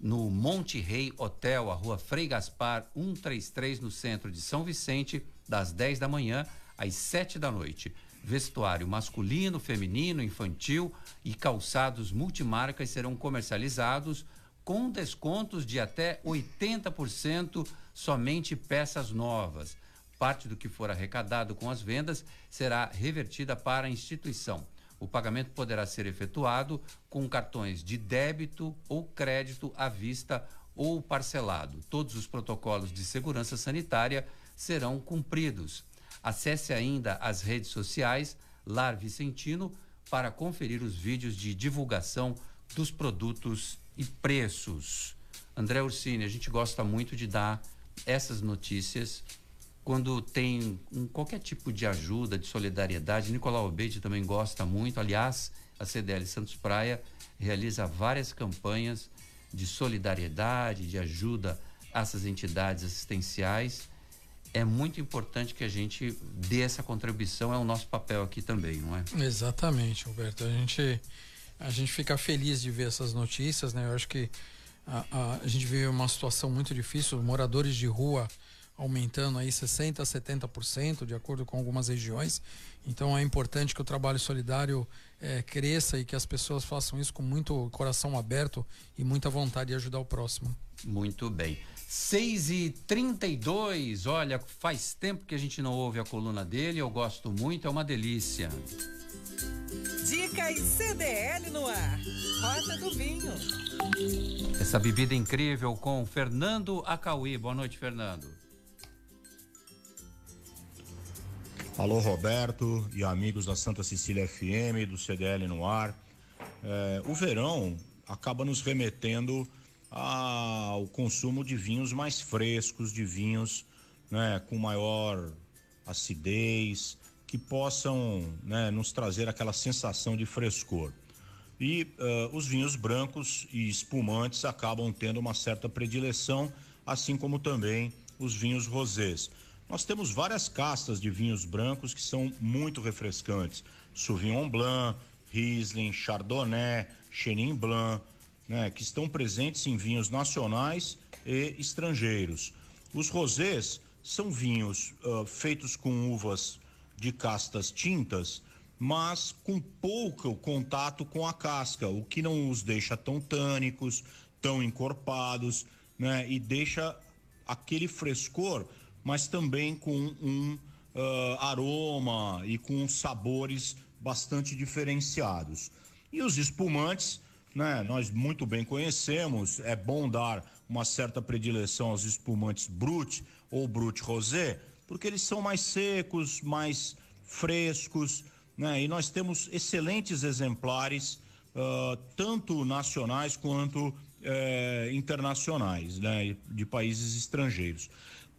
no Monte Rei Hotel, a rua Frei Gaspar 133, no centro de São Vicente, das 10 da manhã às 7 da noite. Vestuário masculino, feminino, infantil e calçados multimarcas serão comercializados com descontos de até 80% somente peças novas. Parte do que for arrecadado com as vendas será revertida para a instituição. O pagamento poderá ser efetuado com cartões de débito ou crédito à vista ou parcelado. Todos os protocolos de segurança sanitária serão cumpridos. Acesse ainda as redes sociais Lar Vicentino para conferir os vídeos de divulgação dos produtos e preços. André Ursini, a gente gosta muito de dar essas notícias quando tem um, qualquer tipo de ajuda, de solidariedade. Nicolau Obeide também gosta muito. Aliás, a CDL Santos Praia realiza várias campanhas de solidariedade, de ajuda a essas entidades assistenciais. É muito importante que a gente dê essa contribuição, é o nosso papel aqui também, não é? Exatamente, Alberto. A gente, a gente fica feliz de ver essas notícias, né? Eu acho que a, a, a gente vive uma situação muito difícil, moradores de rua aumentando aí 60% a 70%, de acordo com algumas regiões. Então é importante que o trabalho solidário é, cresça e que as pessoas façam isso com muito coração aberto e muita vontade de ajudar o próximo. Muito bem. 6 e 32 olha, faz tempo que a gente não ouve a coluna dele, eu gosto muito, é uma delícia. Dicas CDL no ar. Rota do Vinho. Essa bebida incrível com Fernando Acauí. Boa noite, Fernando. Alô, Roberto e amigos da Santa Cecília FM, do CDL no ar. É, o verão acaba nos remetendo ao consumo de vinhos mais frescos, de vinhos né, com maior acidez, que possam né, nos trazer aquela sensação de frescor. E uh, os vinhos brancos e espumantes acabam tendo uma certa predileção, assim como também os vinhos rosés. Nós temos várias castas de vinhos brancos que são muito refrescantes. Sauvignon Blanc, Riesling, Chardonnay, Chenin Blanc, né, que estão presentes em vinhos nacionais e estrangeiros. Os rosés são vinhos uh, feitos com uvas de castas tintas, mas com pouco contato com a casca, o que não os deixa tão tânicos, tão encorpados, né, e deixa aquele frescor mas também com um uh, aroma e com sabores bastante diferenciados. E os espumantes, né, nós muito bem conhecemos, é bom dar uma certa predileção aos espumantes Brut ou Brut Rosé, porque eles são mais secos, mais frescos, né? E nós temos excelentes exemplares, uh, tanto nacionais quanto uh, internacionais, né? De países estrangeiros.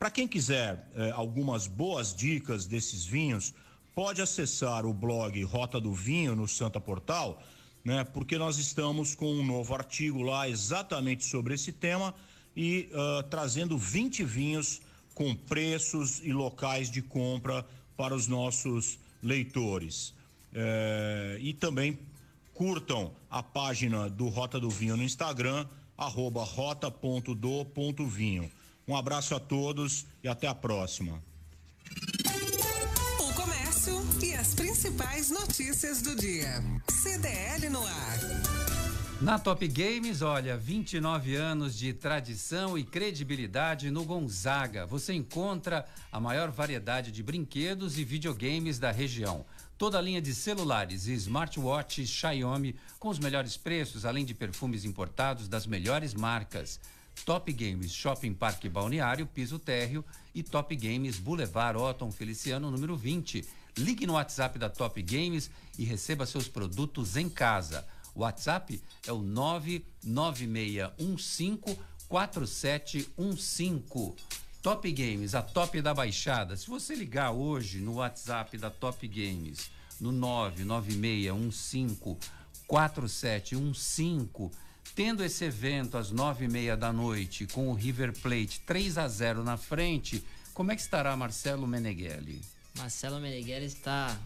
Para quem quiser eh, algumas boas dicas desses vinhos, pode acessar o blog Rota do Vinho no Santa Portal, né? Porque nós estamos com um novo artigo lá exatamente sobre esse tema e uh, trazendo 20 vinhos com preços e locais de compra para os nossos leitores. Eh, e também curtam a página do Rota do Vinho no Instagram, arroba rota.do.vinho. Um abraço a todos e até a próxima. O comércio e as principais notícias do dia. CDL no ar. Na Top Games, olha, 29 anos de tradição e credibilidade no Gonzaga. Você encontra a maior variedade de brinquedos e videogames da região. Toda a linha de celulares e smartwatches Xiaomi com os melhores preços, além de perfumes importados das melhores marcas. Top Games Shopping Parque Balneário, piso térreo e Top Games Boulevard Otton Feliciano, número 20. Ligue no WhatsApp da Top Games e receba seus produtos em casa. O WhatsApp é o 99615 4715. Top Games, a top da baixada. Se você ligar hoje no WhatsApp da Top Games, no 99615 4715, Tendo esse evento às nove e meia da noite, com o River Plate 3 a 0 na frente, como é que estará Marcelo Meneghelli? Marcelo Meneghelli está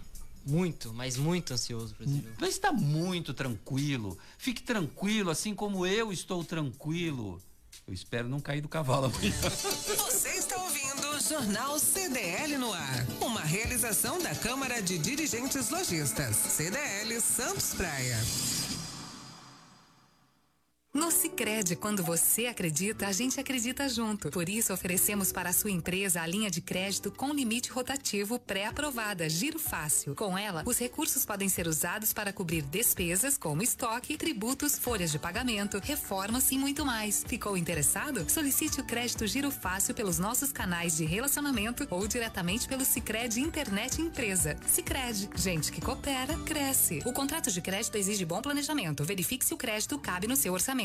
muito, mas muito ansioso para esse jogo. Mas está muito tranquilo. Fique tranquilo, assim como eu estou tranquilo. Eu espero não cair do cavalo amanhã. *laughs* Você está ouvindo o Jornal CDL no ar. Uma realização da Câmara de Dirigentes Lojistas. CDL Santos Praia. No Sicredi, quando você acredita, a gente acredita junto. Por isso oferecemos para a sua empresa a linha de crédito com limite rotativo pré-aprovada, Giro Fácil. Com ela, os recursos podem ser usados para cobrir despesas como estoque, tributos, folhas de pagamento, reformas e muito mais. Ficou interessado? Solicite o crédito Giro Fácil pelos nossos canais de relacionamento ou diretamente pelo Sicredi Internet Empresa. Sicredi, gente que coopera cresce. O contrato de crédito exige bom planejamento. Verifique se o crédito cabe no seu orçamento.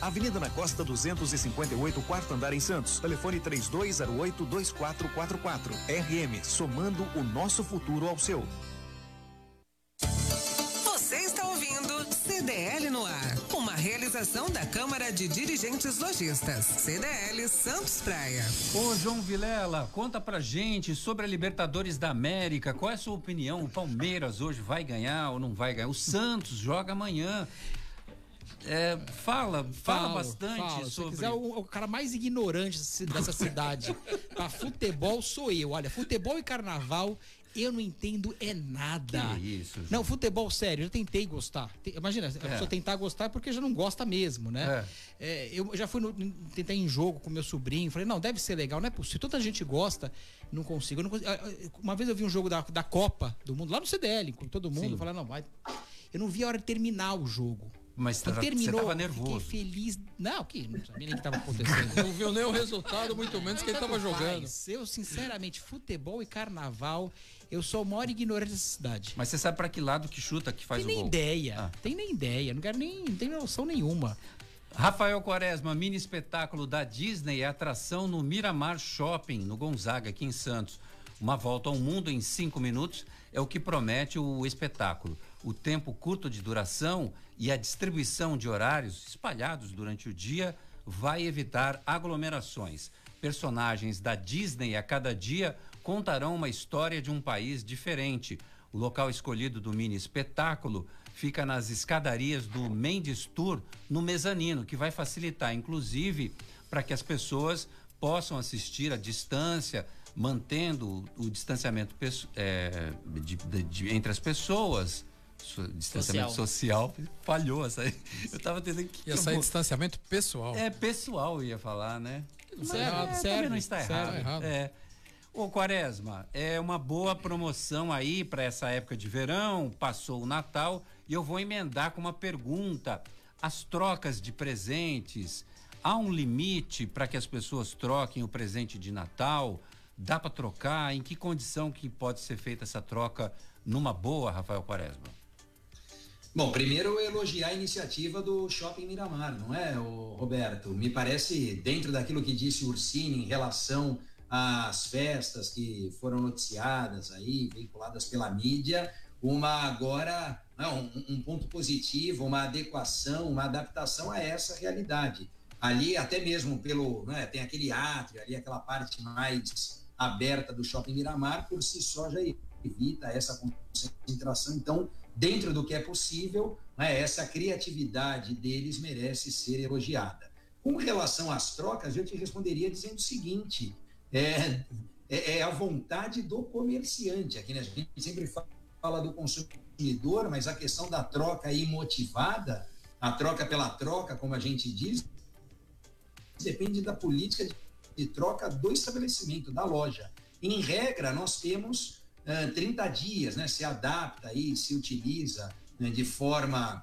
Avenida na Costa 258, quarto andar em Santos. Telefone 3208 2444. RM, somando o nosso futuro ao seu. Você está ouvindo CDL no ar. Uma realização da Câmara de Dirigentes Lojistas. CDL Santos Praia. Ô João Vilela, conta pra gente sobre a Libertadores da América. Qual é a sua opinião? O Palmeiras hoje vai ganhar ou não vai ganhar? O Santos joga amanhã. É, fala, fala bastante falo. sobre. Se quiser, o, o, cara mais ignorante dessa cidade para futebol sou eu. Olha, futebol e carnaval eu não entendo é nada. Que isso? Não, futebol sério, eu tentei gostar. Imagina, a é. pessoa tentar gostar é porque já não gosta mesmo, né? É. É, eu já fui no, tentar em jogo com meu sobrinho, falei, não, deve ser legal, não é possível. Toda gente gosta, não consigo, não consigo. Uma vez eu vi um jogo da, da Copa do Mundo, lá no CDL, com todo mundo, eu falei, não, vai. Eu não vi a hora de terminar o jogo. Mas tá, terminou, você tava nervoso. Fiquei feliz. Não, que não sabia nem o que estava acontecendo. não viu nem o resultado, muito menos quem estava jogando. Eu, sinceramente, futebol e carnaval, eu sou o maior ignorante dessa cidade. Mas você sabe para que lado que chuta que faz tem o gol? Tem nem ideia. Ah. Tem nem ideia. Não quero nem. Não tenho noção nenhuma. Rafael Quaresma, mini espetáculo da Disney, atração no Miramar Shopping, no Gonzaga, aqui em Santos. Uma volta ao mundo em cinco minutos é o que promete o espetáculo o tempo curto de duração e a distribuição de horários espalhados durante o dia vai evitar aglomerações. Personagens da Disney a cada dia contarão uma história de um país diferente. O local escolhido do mini espetáculo fica nas escadarias do Mendes Tour, no mezanino, que vai facilitar, inclusive, para que as pessoas possam assistir à distância, mantendo o distanciamento é, de, de, de, entre as pessoas. Distanciamento social. social. falhou essa aí. Eu tava tentando que. Ia sair distanciamento pessoal. É, pessoal, ia falar, né? Certo, é, certo. não está errado. errado. É. Ô Quaresma, é uma boa promoção aí para essa época de verão, passou o Natal e eu vou emendar com uma pergunta. As trocas de presentes, há um limite para que as pessoas troquem o presente de Natal? Dá para trocar? Em que condição que pode ser feita essa troca numa boa, Rafael Quaresma? Bom, primeiro elogiar a iniciativa do Shopping Miramar, não é, Roberto? Me parece, dentro daquilo que disse o Ursini em relação às festas que foram noticiadas aí, vinculadas pela mídia, uma agora, não, um, um ponto positivo, uma adequação, uma adaptação a essa realidade. Ali, até mesmo pelo, né, tem aquele átrio ali, aquela parte mais aberta do Shopping Miramar, por si só já evita essa concentração. Então, dentro do que é possível, né, essa criatividade deles merece ser elogiada. Com relação às trocas, eu te responderia dizendo o seguinte: é, é, é a vontade do comerciante. Aqui né, a gente sempre fala do consumidor, mas a questão da troca imotivada, a troca pela troca, como a gente diz, depende da política de, troca do estabelecimento, da loja. Em regra, nós temos uh, 30 dias, né? Se adapta aí, se utiliza né, de forma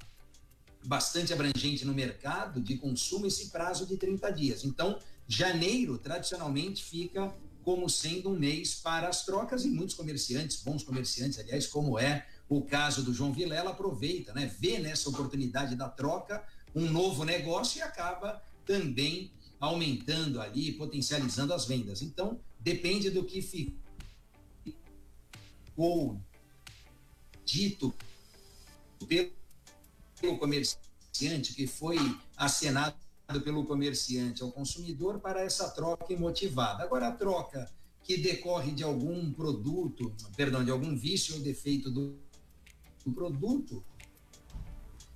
bastante abrangente no mercado de consumo esse prazo de 30 dias. Então, janeiro tradicionalmente fica como sendo um mês para as trocas e muitos comerciantes, bons comerciantes, aliás, como é o caso do João Vilela, aproveita, né? Vê nessa oportunidade da troca um novo negócio e acaba também aumentando ali, potencializando as vendas. Então, depende do que ficou dito pelo comerciante, que foi acenado pelo comerciante ao consumidor para essa troca imotivada. Agora, a troca que decorre de algum produto, perdão, de algum vício ou defeito do produto,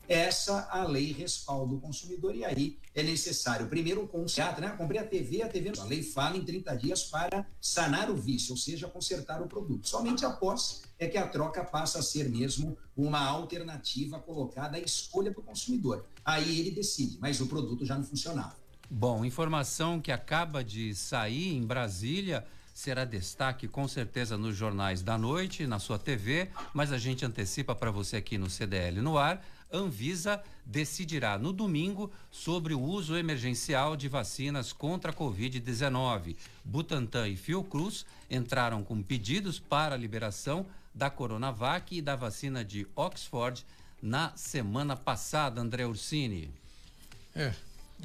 essa a lei respalda o consumidor e aí é necessário primeiro um conserto, né? Comprei a TV, a TV, a lei fala em 30 dias para sanar o vício, ou seja, consertar o produto. Somente após é que a troca passa a ser mesmo uma alternativa colocada à escolha do consumidor. Aí ele decide, mas o produto já não funcionava. Bom, informação que acaba de sair em Brasília será destaque com certeza nos jornais da noite, na sua TV, mas a gente antecipa para você aqui no CDL no ar. Anvisa decidirá no domingo sobre o uso emergencial de vacinas contra a Covid-19. Butantan e Fiocruz entraram com pedidos para a liberação da Coronavac e da vacina de Oxford na semana passada, André Ursini. É,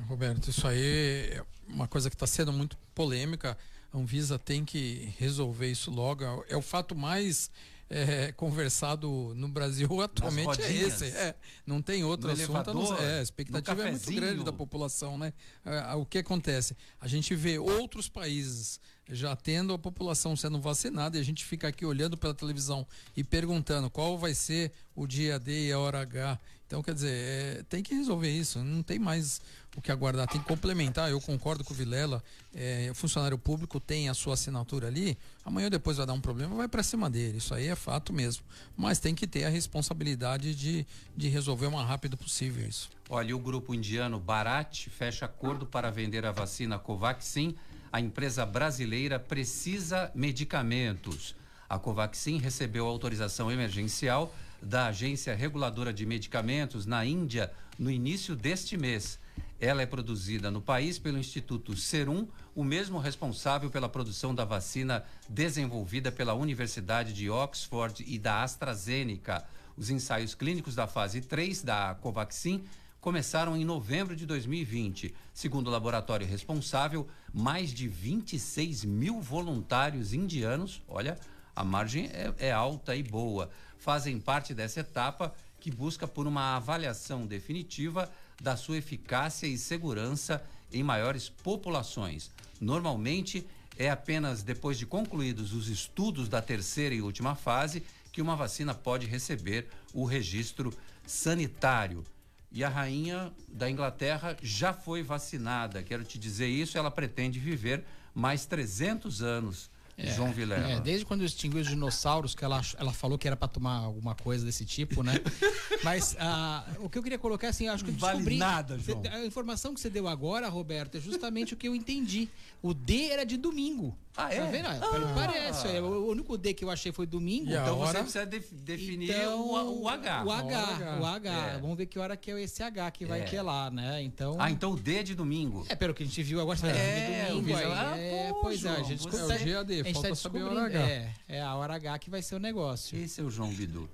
Roberto, isso aí é uma coisa que está sendo muito polêmica. A Anvisa tem que resolver isso logo. É o fato mais é, conversado no Brasil *laughs* atualmente é esse. É, não tem outro no assunto. Elevador, é, a expectativa é muito grande da população, né? É, o que acontece? A gente vê outros países já tendo a população sendo vacinada e a gente fica aqui olhando pela televisão e perguntando qual vai ser o dia D e a hora H. Então, quer dizer, é, tem que resolver isso, não tem mais o que aguardar, tem que complementar. Eu concordo com o Vilela, é, o funcionário público tem a sua assinatura ali, amanhã ou depois vai dar um problema, vai para cima dele, isso aí é fato mesmo. Mas tem que ter a responsabilidade de, de resolver o mais rápido possível isso. Olha, o grupo indiano Bharat fecha acordo para vender a vacina Covaxin. A empresa brasileira precisa medicamentos. A Covaxin recebeu autorização emergencial da Agência Reguladora de Medicamentos na Índia no início deste mês. Ela é produzida no país pelo Instituto Serum, o mesmo responsável pela produção da vacina desenvolvida pela Universidade de Oxford e da AstraZeneca. Os ensaios clínicos da fase 3 da Covaxin começaram em novembro de 2020. Segundo o laboratório responsável, mais de 26 mil voluntários indianos, olha, a margem é, é alta e boa, fazem parte dessa etapa que busca por uma avaliação definitiva da sua eficácia e segurança em maiores populações. Normalmente, é apenas depois de concluídos os estudos da terceira e última fase que uma vacina pode receber o registro sanitário. E a rainha da Inglaterra já foi vacinada. Quero te dizer isso, ela pretende viver mais 300 anos é, João Vilela. É, desde quando extinguiu os dinossauros, que ela, ela falou que era para tomar alguma coisa desse tipo, né? *laughs* Mas ah, o que eu queria colocar, assim, acho que eu descobri... Vale nada, João. A informação que você deu agora, Roberto, é justamente o que eu entendi. O D era de domingo. Ah, é? Tá vendo? Ah. Parece. É, o único D que eu achei foi domingo. E então hora... você precisa def definir então, o, o, H. O H. O H. É. Vamos ver que hora que é esse H que vai é. que é lá, né? Então. Ah, então o D é de domingo. É, pelo que a gente viu agora, é, domingo. Aí, ah, é, pois é, a gente É o GAD, a gente falta tá saber a hora H. É, é a hora H que vai ser o negócio. Esse é o João Bidu.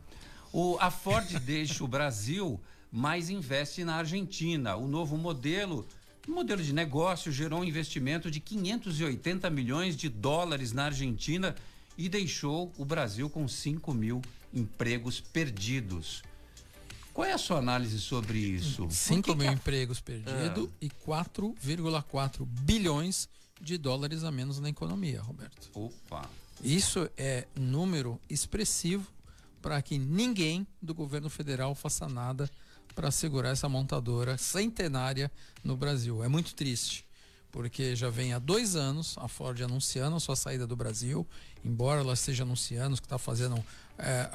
O, a Ford *laughs* deixa o Brasil, mas investe na Argentina. O novo modelo o modelo de negócio gerou um investimento de 580 milhões de dólares na Argentina e deixou o Brasil com 5 mil empregos perdidos. Qual é a sua análise sobre isso? 5 mil a... empregos perdidos ah. e 4,4 bilhões de dólares a menos na economia, Roberto. Opa! Isso é um número expressivo para que ninguém do governo federal faça nada para segurar essa montadora centenária no Brasil. É muito triste, porque já vem há dois anos a Ford anunciando a sua saída do Brasil, embora ela esteja anunciando que está fazendo é,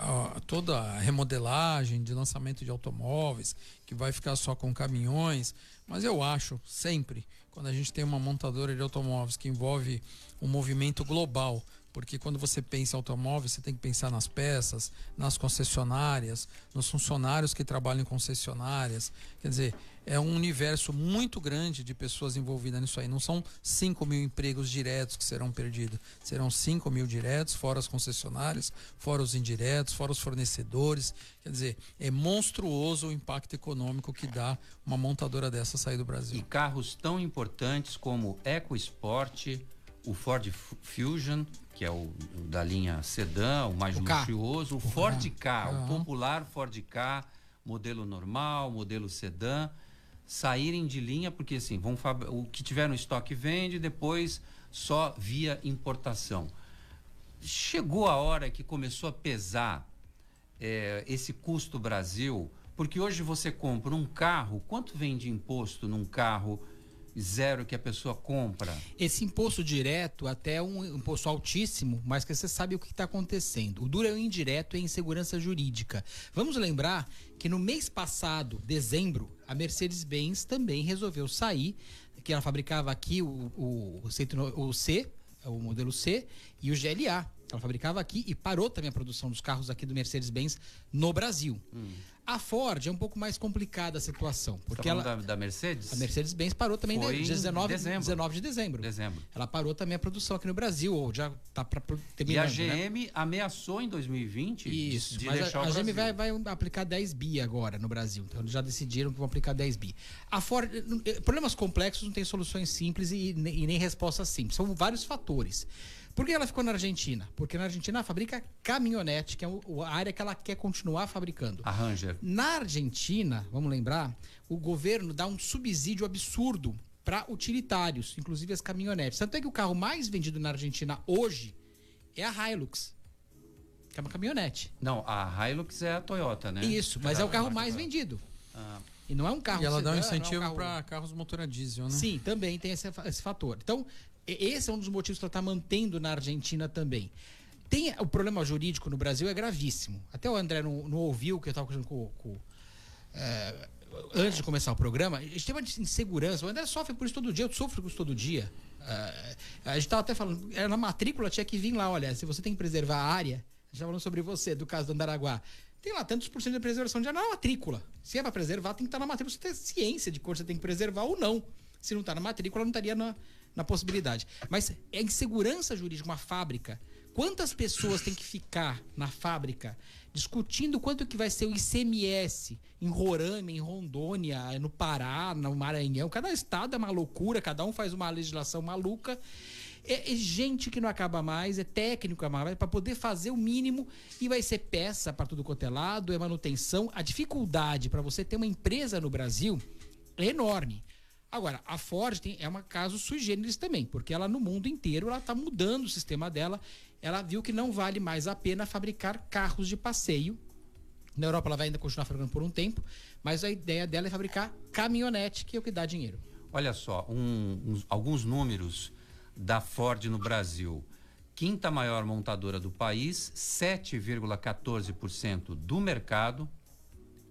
toda a remodelagem de lançamento de automóveis, que vai ficar só com caminhões. Mas eu acho sempre, quando a gente tem uma montadora de automóveis que envolve um movimento global porque quando você pensa em automóvel, você tem que pensar nas peças, nas concessionárias, nos funcionários que trabalham em concessionárias. Quer dizer, é um universo muito grande de pessoas envolvidas nisso aí. Não são 5 mil empregos diretos que serão perdidos. Serão 5 mil diretos, fora as concessionárias, fora os indiretos, fora os fornecedores. Quer dizer, é monstruoso o impacto econômico que dá uma montadora dessa sair do Brasil. E carros tão importantes como EcoSport, o Ford Fusion, que é o, o da linha sedã, o mais o luxuoso, o, o Ford K, uhum. o popular Ford K, modelo normal, modelo sedã, saírem de linha porque assim, vão o que tiver no estoque vende, depois só via importação. Chegou a hora que começou a pesar é, esse custo Brasil, porque hoje você compra um carro, quanto vem de imposto num carro zero que a pessoa compra? Esse imposto direto até é um imposto altíssimo, mas que você sabe o que está acontecendo. O duro é o indireto e a insegurança jurídica. Vamos lembrar que no mês passado, dezembro, a Mercedes-Benz também resolveu sair, que ela fabricava aqui o, o, o, o C, o modelo C, e o GLA. Ela fabricava aqui e parou também a produção dos carros aqui do Mercedes-Benz no Brasil. Hum. A Ford é um pouco mais complicada a situação. Porque tá ela. Da, da, Mercedes? A Mercedes-Benz parou também Foi de 19, dezembro. 19 de dezembro. dezembro. Ela parou também a produção aqui no Brasil, ou já está para terminar. E a GM né? ameaçou em 2020 Isso, de, mas a, a GM vai, vai, aplicar 10 bi agora no Brasil. Então já decidiram que vão aplicar 10 bi. A Ford. Problemas complexos não tem soluções simples e, e nem respostas simples. São vários fatores. Por que ela ficou na Argentina? Porque na Argentina ela fabrica caminhonete, que é a área que ela quer continuar fabricando. A Ranger. Na Argentina, vamos lembrar, o governo dá um subsídio absurdo para utilitários, inclusive as caminhonetes. Tanto é que o carro mais vendido na Argentina hoje é a Hilux. Que é uma caminhonete. Não, a Hilux é a Toyota, né? Isso, mas é o carro mais vendido. Ah. E não é um carro. E ela sedã, dá um incentivo é um carro... para carros motor a diesel, né? Sim, também tem esse, esse fator. Então, esse é um dos motivos que ela está mantendo na Argentina também. Tem o problema jurídico no Brasil é gravíssimo. Até o André não, não ouviu que eu estava conversando com, com é, antes de começar o programa. A gente tem uma insegurança. O André sofre por isso todo dia. Eu sofro com isso todo dia. É, a gente estava até falando, era na matrícula tinha que vir lá. Olha, se você tem que preservar a área, já falando sobre você, do caso do Andaraguá. Tem lá tantos por cento de preservação de área na matrícula. Se é para preservar, tem que estar na matrícula. Você tem ciência de quanto você tem que preservar ou não. Se não está na matrícula, não estaria na, na possibilidade. Mas é insegurança jurídica, uma fábrica. Quantas pessoas tem que ficar na fábrica discutindo quanto que vai ser o ICMS em Roraima, em Rondônia, no Pará, no Maranhão? Cada estado é uma loucura, cada um faz uma legislação maluca. É, é gente que não acaba mais, é técnico para poder fazer o mínimo e vai ser peça para tudo quanto é é manutenção. A dificuldade para você ter uma empresa no Brasil é enorme. Agora, a Ford tem, é um caso sui generis também, porque ela no mundo inteiro ela está mudando o sistema dela. Ela viu que não vale mais a pena fabricar carros de passeio. Na Europa ela vai ainda continuar fabricando por um tempo, mas a ideia dela é fabricar caminhonete, que é o que dá dinheiro. Olha só, um, um, alguns números da Ford no Brasil. Quinta maior montadora do país, 7,14% do mercado.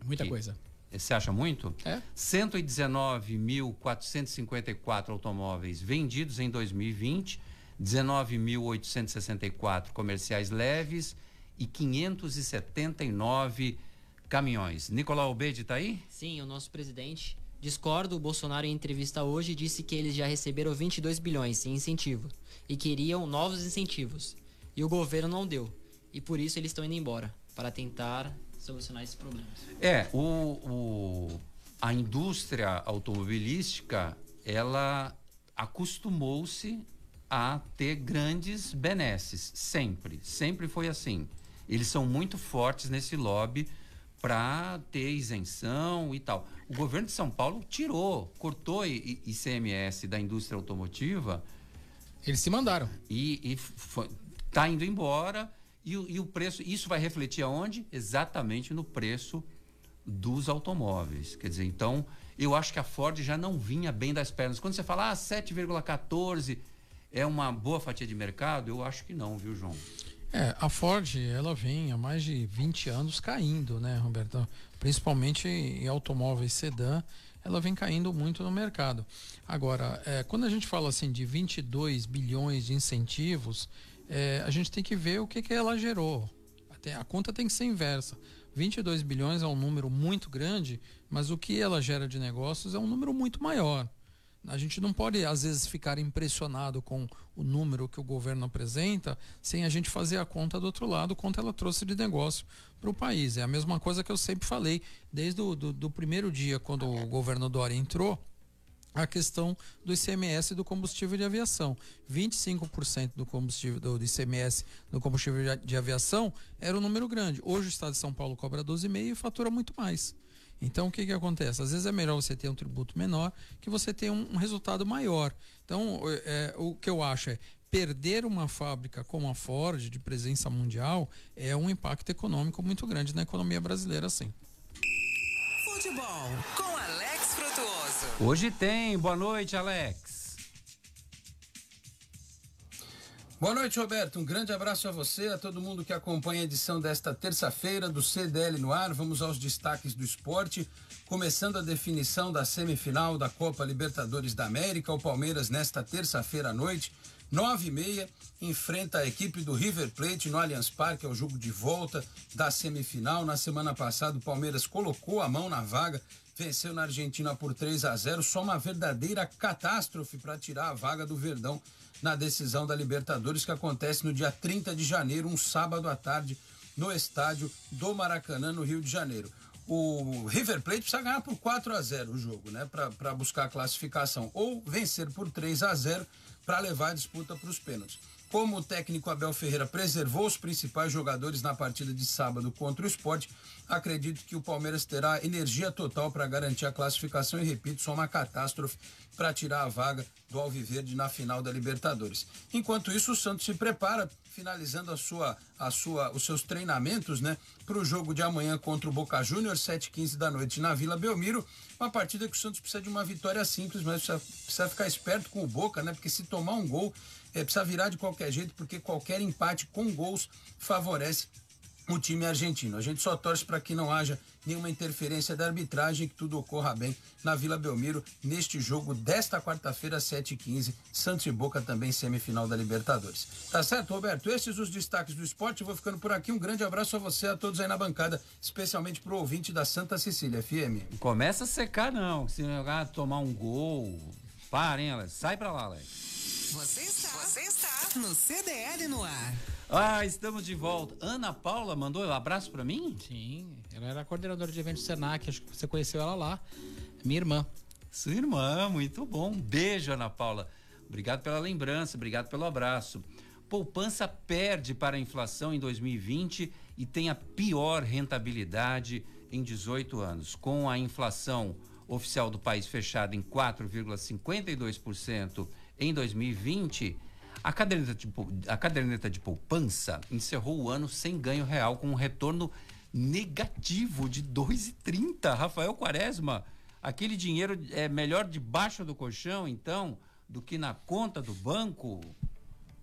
Muita que, coisa. Você acha muito? É. 119.454 automóveis vendidos em 2020, 19.864 comerciais leves e 579 caminhões. Nicolau Obede está aí? Sim, o nosso presidente. Discordo, o Bolsonaro em entrevista hoje disse que eles já receberam 22 bilhões em incentivo e queriam novos incentivos. E o governo não deu. E por isso eles estão indo embora, para tentar solucionar esses problemas. É, o, o, a indústria automobilística, ela acostumou-se a ter grandes benesses, sempre, sempre foi assim. Eles são muito fortes nesse lobby para ter isenção e tal. O governo de São Paulo tirou, cortou ICMS da indústria automotiva. Eles se mandaram. E, está indo embora. E, e, o preço, isso vai refletir aonde? Exatamente no preço dos automóveis. Quer dizer, então, eu acho que a Ford já não vinha bem das pernas. Quando você fala, ah, 7,14 é uma boa fatia de mercado, eu acho que não, viu, João? É, a Ford, ela vem há mais de 20 anos caindo, né, Roberto? Principalmente em automóveis sedã, ela vem caindo muito no mercado. Agora, é, quando a gente fala assim de 22 bilhões de incentivos, é, a gente tem que ver o que, que ela gerou. A conta tem que ser inversa. 22 bilhões é um número muito grande, mas o que ela gera de negócios é um número muito maior. A gente não pode, às vezes, ficar impressionado com o número que o governo apresenta sem a gente fazer a conta do outro lado, quanto ela trouxe de negócio para o país. É a mesma coisa que eu sempre falei, desde o do, do primeiro dia, quando o governo Dória entrou, a questão do ICMS do combustível de aviação. 25% do combustível do ICMS do combustível de aviação era um número grande. Hoje o estado de São Paulo cobra 12,5 e fatura muito mais. Então, o que, que acontece? Às vezes é melhor você ter um tributo menor que você ter um, resultado maior. Então, é, o que eu acho é perder uma fábrica como a Ford, de presença mundial, é um impacto econômico muito grande na economia brasileira, sim. Futebol com Alex Frutuoso. Hoje tem. Boa noite, Alex. Boa noite, Roberto. Um grande abraço a você, a todo mundo que acompanha a edição desta terça-feira do CDL no ar. Vamos aos destaques do esporte. Começando a definição da semifinal da Copa Libertadores da América. O Palmeiras, nesta terça-feira à noite, nove e meia, enfrenta a equipe do River Plate no Allianz Parque, é o jogo de volta da semifinal. Na semana passada, o Palmeiras colocou a mão na vaga, venceu na Argentina por 3 a 0 Só uma verdadeira catástrofe para tirar a vaga do Verdão na decisão da Libertadores que acontece no dia 30 de janeiro, um sábado à tarde, no estádio do Maracanã, no Rio de Janeiro. O River Plate precisa ganhar por 4 a 0 o jogo, né? Para buscar a classificação. Ou vencer por 3 a 0 para levar a disputa para os pênaltis. Como o técnico Abel Ferreira preservou os principais jogadores na partida de sábado contra o esporte, acredito que o Palmeiras terá energia total para garantir a classificação e, repito, só uma catástrofe para tirar a vaga do Alviverde na final da Libertadores. Enquanto isso, o Santos se prepara, finalizando a sua, a sua, os seus treinamentos, né, para o jogo de amanhã contra o Boca Juniors, 7h15 da noite na Vila Belmiro. Uma partida que o Santos precisa de uma vitória simples, mas precisa, precisa ficar esperto com o Boca, né? Porque se tomar um gol, é, precisa virar de qualquer jeito, porque qualquer empate com gols favorece o time argentino. A gente só torce para que não haja nenhuma interferência da arbitragem, que tudo ocorra bem na Vila Belmiro, neste jogo desta quarta-feira, 7h15, Santos e Boca também semifinal da Libertadores. Tá certo, Roberto? Esses os destaques do esporte. Vou ficando por aqui. Um grande abraço a você, a todos aí na bancada, especialmente pro ouvinte da Santa Cecília FM. Começa a secar, não. Se jogar, tomar um gol, parem, Alex. Sai pra lá, Alex. Você está, você está no CDL no ar. Ah, estamos de volta. Ana Paula mandou um abraço para mim? Sim, ela era coordenadora de eventos Senac, acho que você conheceu ela lá. Minha irmã. Sua irmã, muito bom. Um beijo, Ana Paula. Obrigado pela lembrança, obrigado pelo abraço. Poupança perde para a inflação em 2020 e tem a pior rentabilidade em 18 anos. Com a inflação oficial do país fechada em 4,52% em 2020, a caderneta, de, a caderneta de poupança encerrou o ano sem ganho real, com um retorno negativo de 2,30. Rafael Quaresma, aquele dinheiro é melhor debaixo do colchão, então, do que na conta do banco?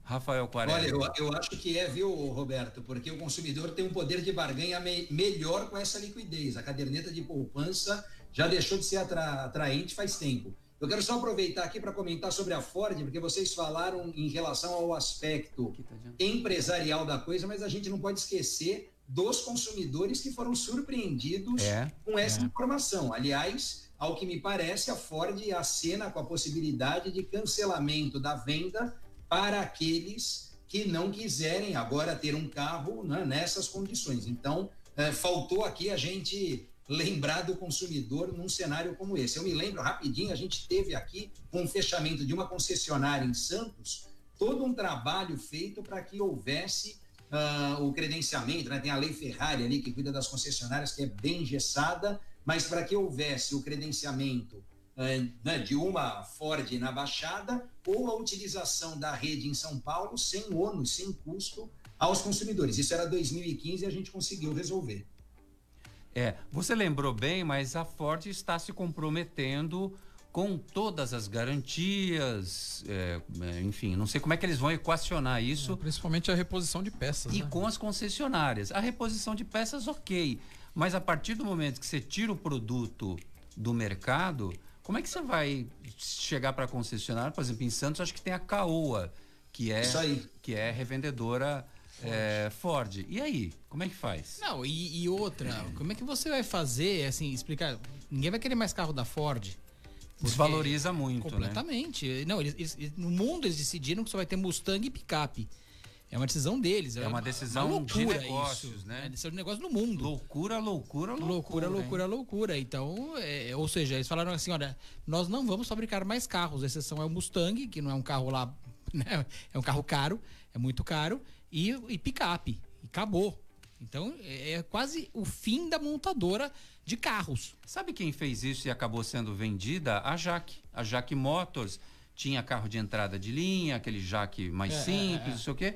Rafael Quaresma. Olha, eu, eu, acho que é, viu, Roberto? Porque o consumidor tem um poder de barganha me, melhor com essa liquidez. A caderneta de poupança já deixou de ser atra, atraente faz tempo. Eu quero só aproveitar aqui para comentar sobre a Ford, porque vocês falaram em relação ao aspecto tá empresarial da coisa, mas a gente não pode esquecer dos consumidores que foram surpreendidos é, com essa é. informação. Aliás, ao que me parece, a Ford acena com a possibilidade de cancelamento da venda para aqueles que não quiserem agora ter um carro né, nessas condições. Então, é, faltou aqui a gente lembrar do consumidor num cenário como esse. Eu me lembro rapidinho, a gente teve aqui com um fechamento de uma concessionária em Santos, todo um trabalho feito para que houvesse uh, o credenciamento, né? Tem a lei Ferrari ali que cuida das concessionárias, que é bem engessada, mas para que houvesse o credenciamento uh, né, de uma Ford na Baixada ou a utilização da rede em São Paulo sem ônus, sem custo aos consumidores. Isso era 2015 e a gente conseguiu resolver. É, você lembrou bem, mas a Ford está se comprometendo com todas as garantias, é, é, enfim, não sei como é que eles vão equacionar isso. É, principalmente a reposição de peças. E né? com as concessionárias. A reposição de peças, ok. Mas a partir do momento que você tira o produto do mercado, como é que você vai chegar para a concessionária? Por exemplo, em Santos, acho que tem a Caoa, que é, que é revendedora é, Ford. E aí, como é que faz? Não, e, e, outra, como é que você vai fazer, assim, explicar? Ninguém vai querer mais carro da Ford. Desvaloriza muito, né? completamente. Né? Não, eles, eles, no mundo eles decidiram que só vai ter Mustang e picape. É uma decisão deles. É, uma decisão uma de negócios, isso, né? É decisão de negócio no mundo. Loucura, loucura, loucura. Loucura, loucura, loucura. Então, é, ou seja, eles falaram assim, olha, nós não vamos fabricar mais carros. A exceção é o Mustang, que não é um carro lá, *laughs* né? É um carro caro, é muito caro e, e picape. E acabou. Então é, é quase o fim da montadora de carros. Sabe quem fez isso e acabou sendo vendida? A Jaque. A Jaque Motors tinha carro de entrada de linha, aquele Jaque mais é, simples, é, é. não sei o quê.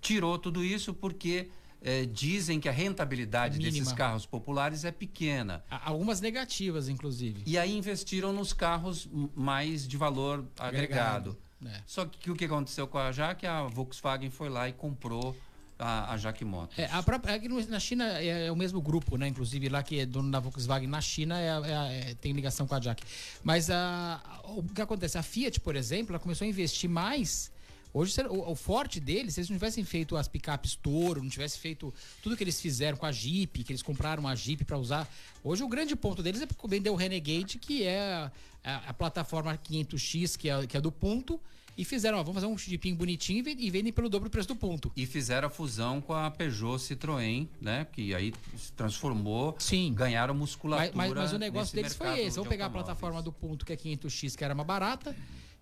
Tirou tudo isso porque é, dizem que a rentabilidade Mínima. desses carros populares é pequena. Algumas negativas, inclusive. E aí investiram nos carros mais de valor agregado. agregado. É. Só que o que aconteceu com a Jaque, a Volkswagen foi lá e comprou a, a Jaque Motors. É, a própria, aqui na China é, é, o mesmo grupo, né? Inclusive lá que é dono da Volkswagen na China é, é, é tem ligação com a Jaque. Mas a, o que acontece? A Fiat, por exemplo, ela começou a investir mais Hoje, o, forte deles, se eles não tivessem feito as picapes Toro, não tivessem feito tudo que eles fizeram com a Jeep, que eles compraram a Jeep para usar. Hoje, o grande ponto deles é vender o Renegade, que é a, a plataforma 500X, que é, que é do ponto, e fizeram, ó, vamos fazer um Jeepinho bonitinho e vendem pelo dobro do preço do ponto. E fizeram a fusão com a Peugeot Citroën, né? Que aí se transformou, Sim. ganharam musculatura. Mas, mas, mas o negócio deles foi esse. Vamos pegar a plataforma do ponto, que é 500X, que era mais barata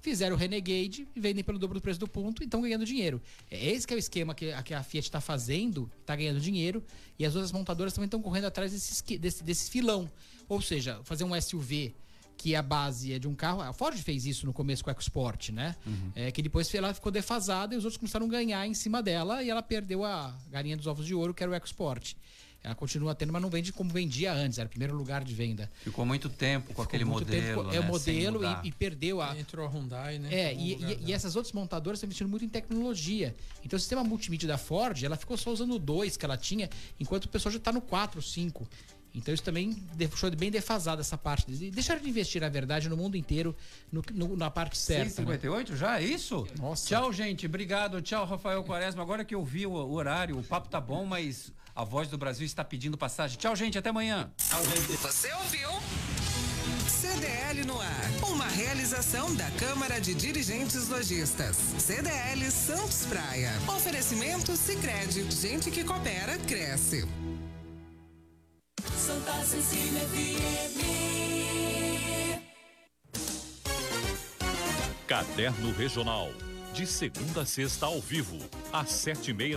fizeram o Renegade e vendem pelo dobro do preço do ponto e estão ganhando dinheiro. É esse que é o esquema que, que a Fiat está fazendo, está ganhando dinheiro, e as outras montadoras também estão correndo atrás desse, desse, desse filão. Ou seja, fazer um SUV que a base é de um carro. A Ford fez isso no começo com o EcoSport, né? Uhum. É, que depois ela ficou defasada e os outros começaram a ganhar em cima dela e ela perdeu a galinha dos ovos de ouro, que era o EcoSport. Ela continua tendo, mas não vende como vendia antes, era o primeiro lugar de venda. Ficou muito tempo com Ficou aquele modelo. Tempo, é o né? modelo e, e, perdeu a. Entrou a Hyundai, né? É, e, e, e, essas outras montadoras estão investindo muito em tecnologia. Então o sistema multimídia da Ford, ela ficou só usando o 2 que ela tinha, enquanto o pessoal já está no 4, 5. Então isso também deixou bem defasado essa parte. Deixaram de investir, na verdade, no mundo inteiro no, no, na parte certa. 58 né? já? É isso? Nossa. Tchau, gente. Obrigado. Tchau, Rafael Quaresma. Agora que eu vi o, o horário, o papo tá bom, mas a voz do Brasil está pedindo passagem. Tchau, gente. Até amanhã. Tchau, gente. Você ouviu? CDL no ar. Uma realização da Câmara de Dirigentes Lojistas. CDL Santos Praia. Oferecimento Sicredi. Gente que coopera cresce. Santa Cecília FM. Caderno Regional. De segunda a sexta ao vivo, às sete e meia.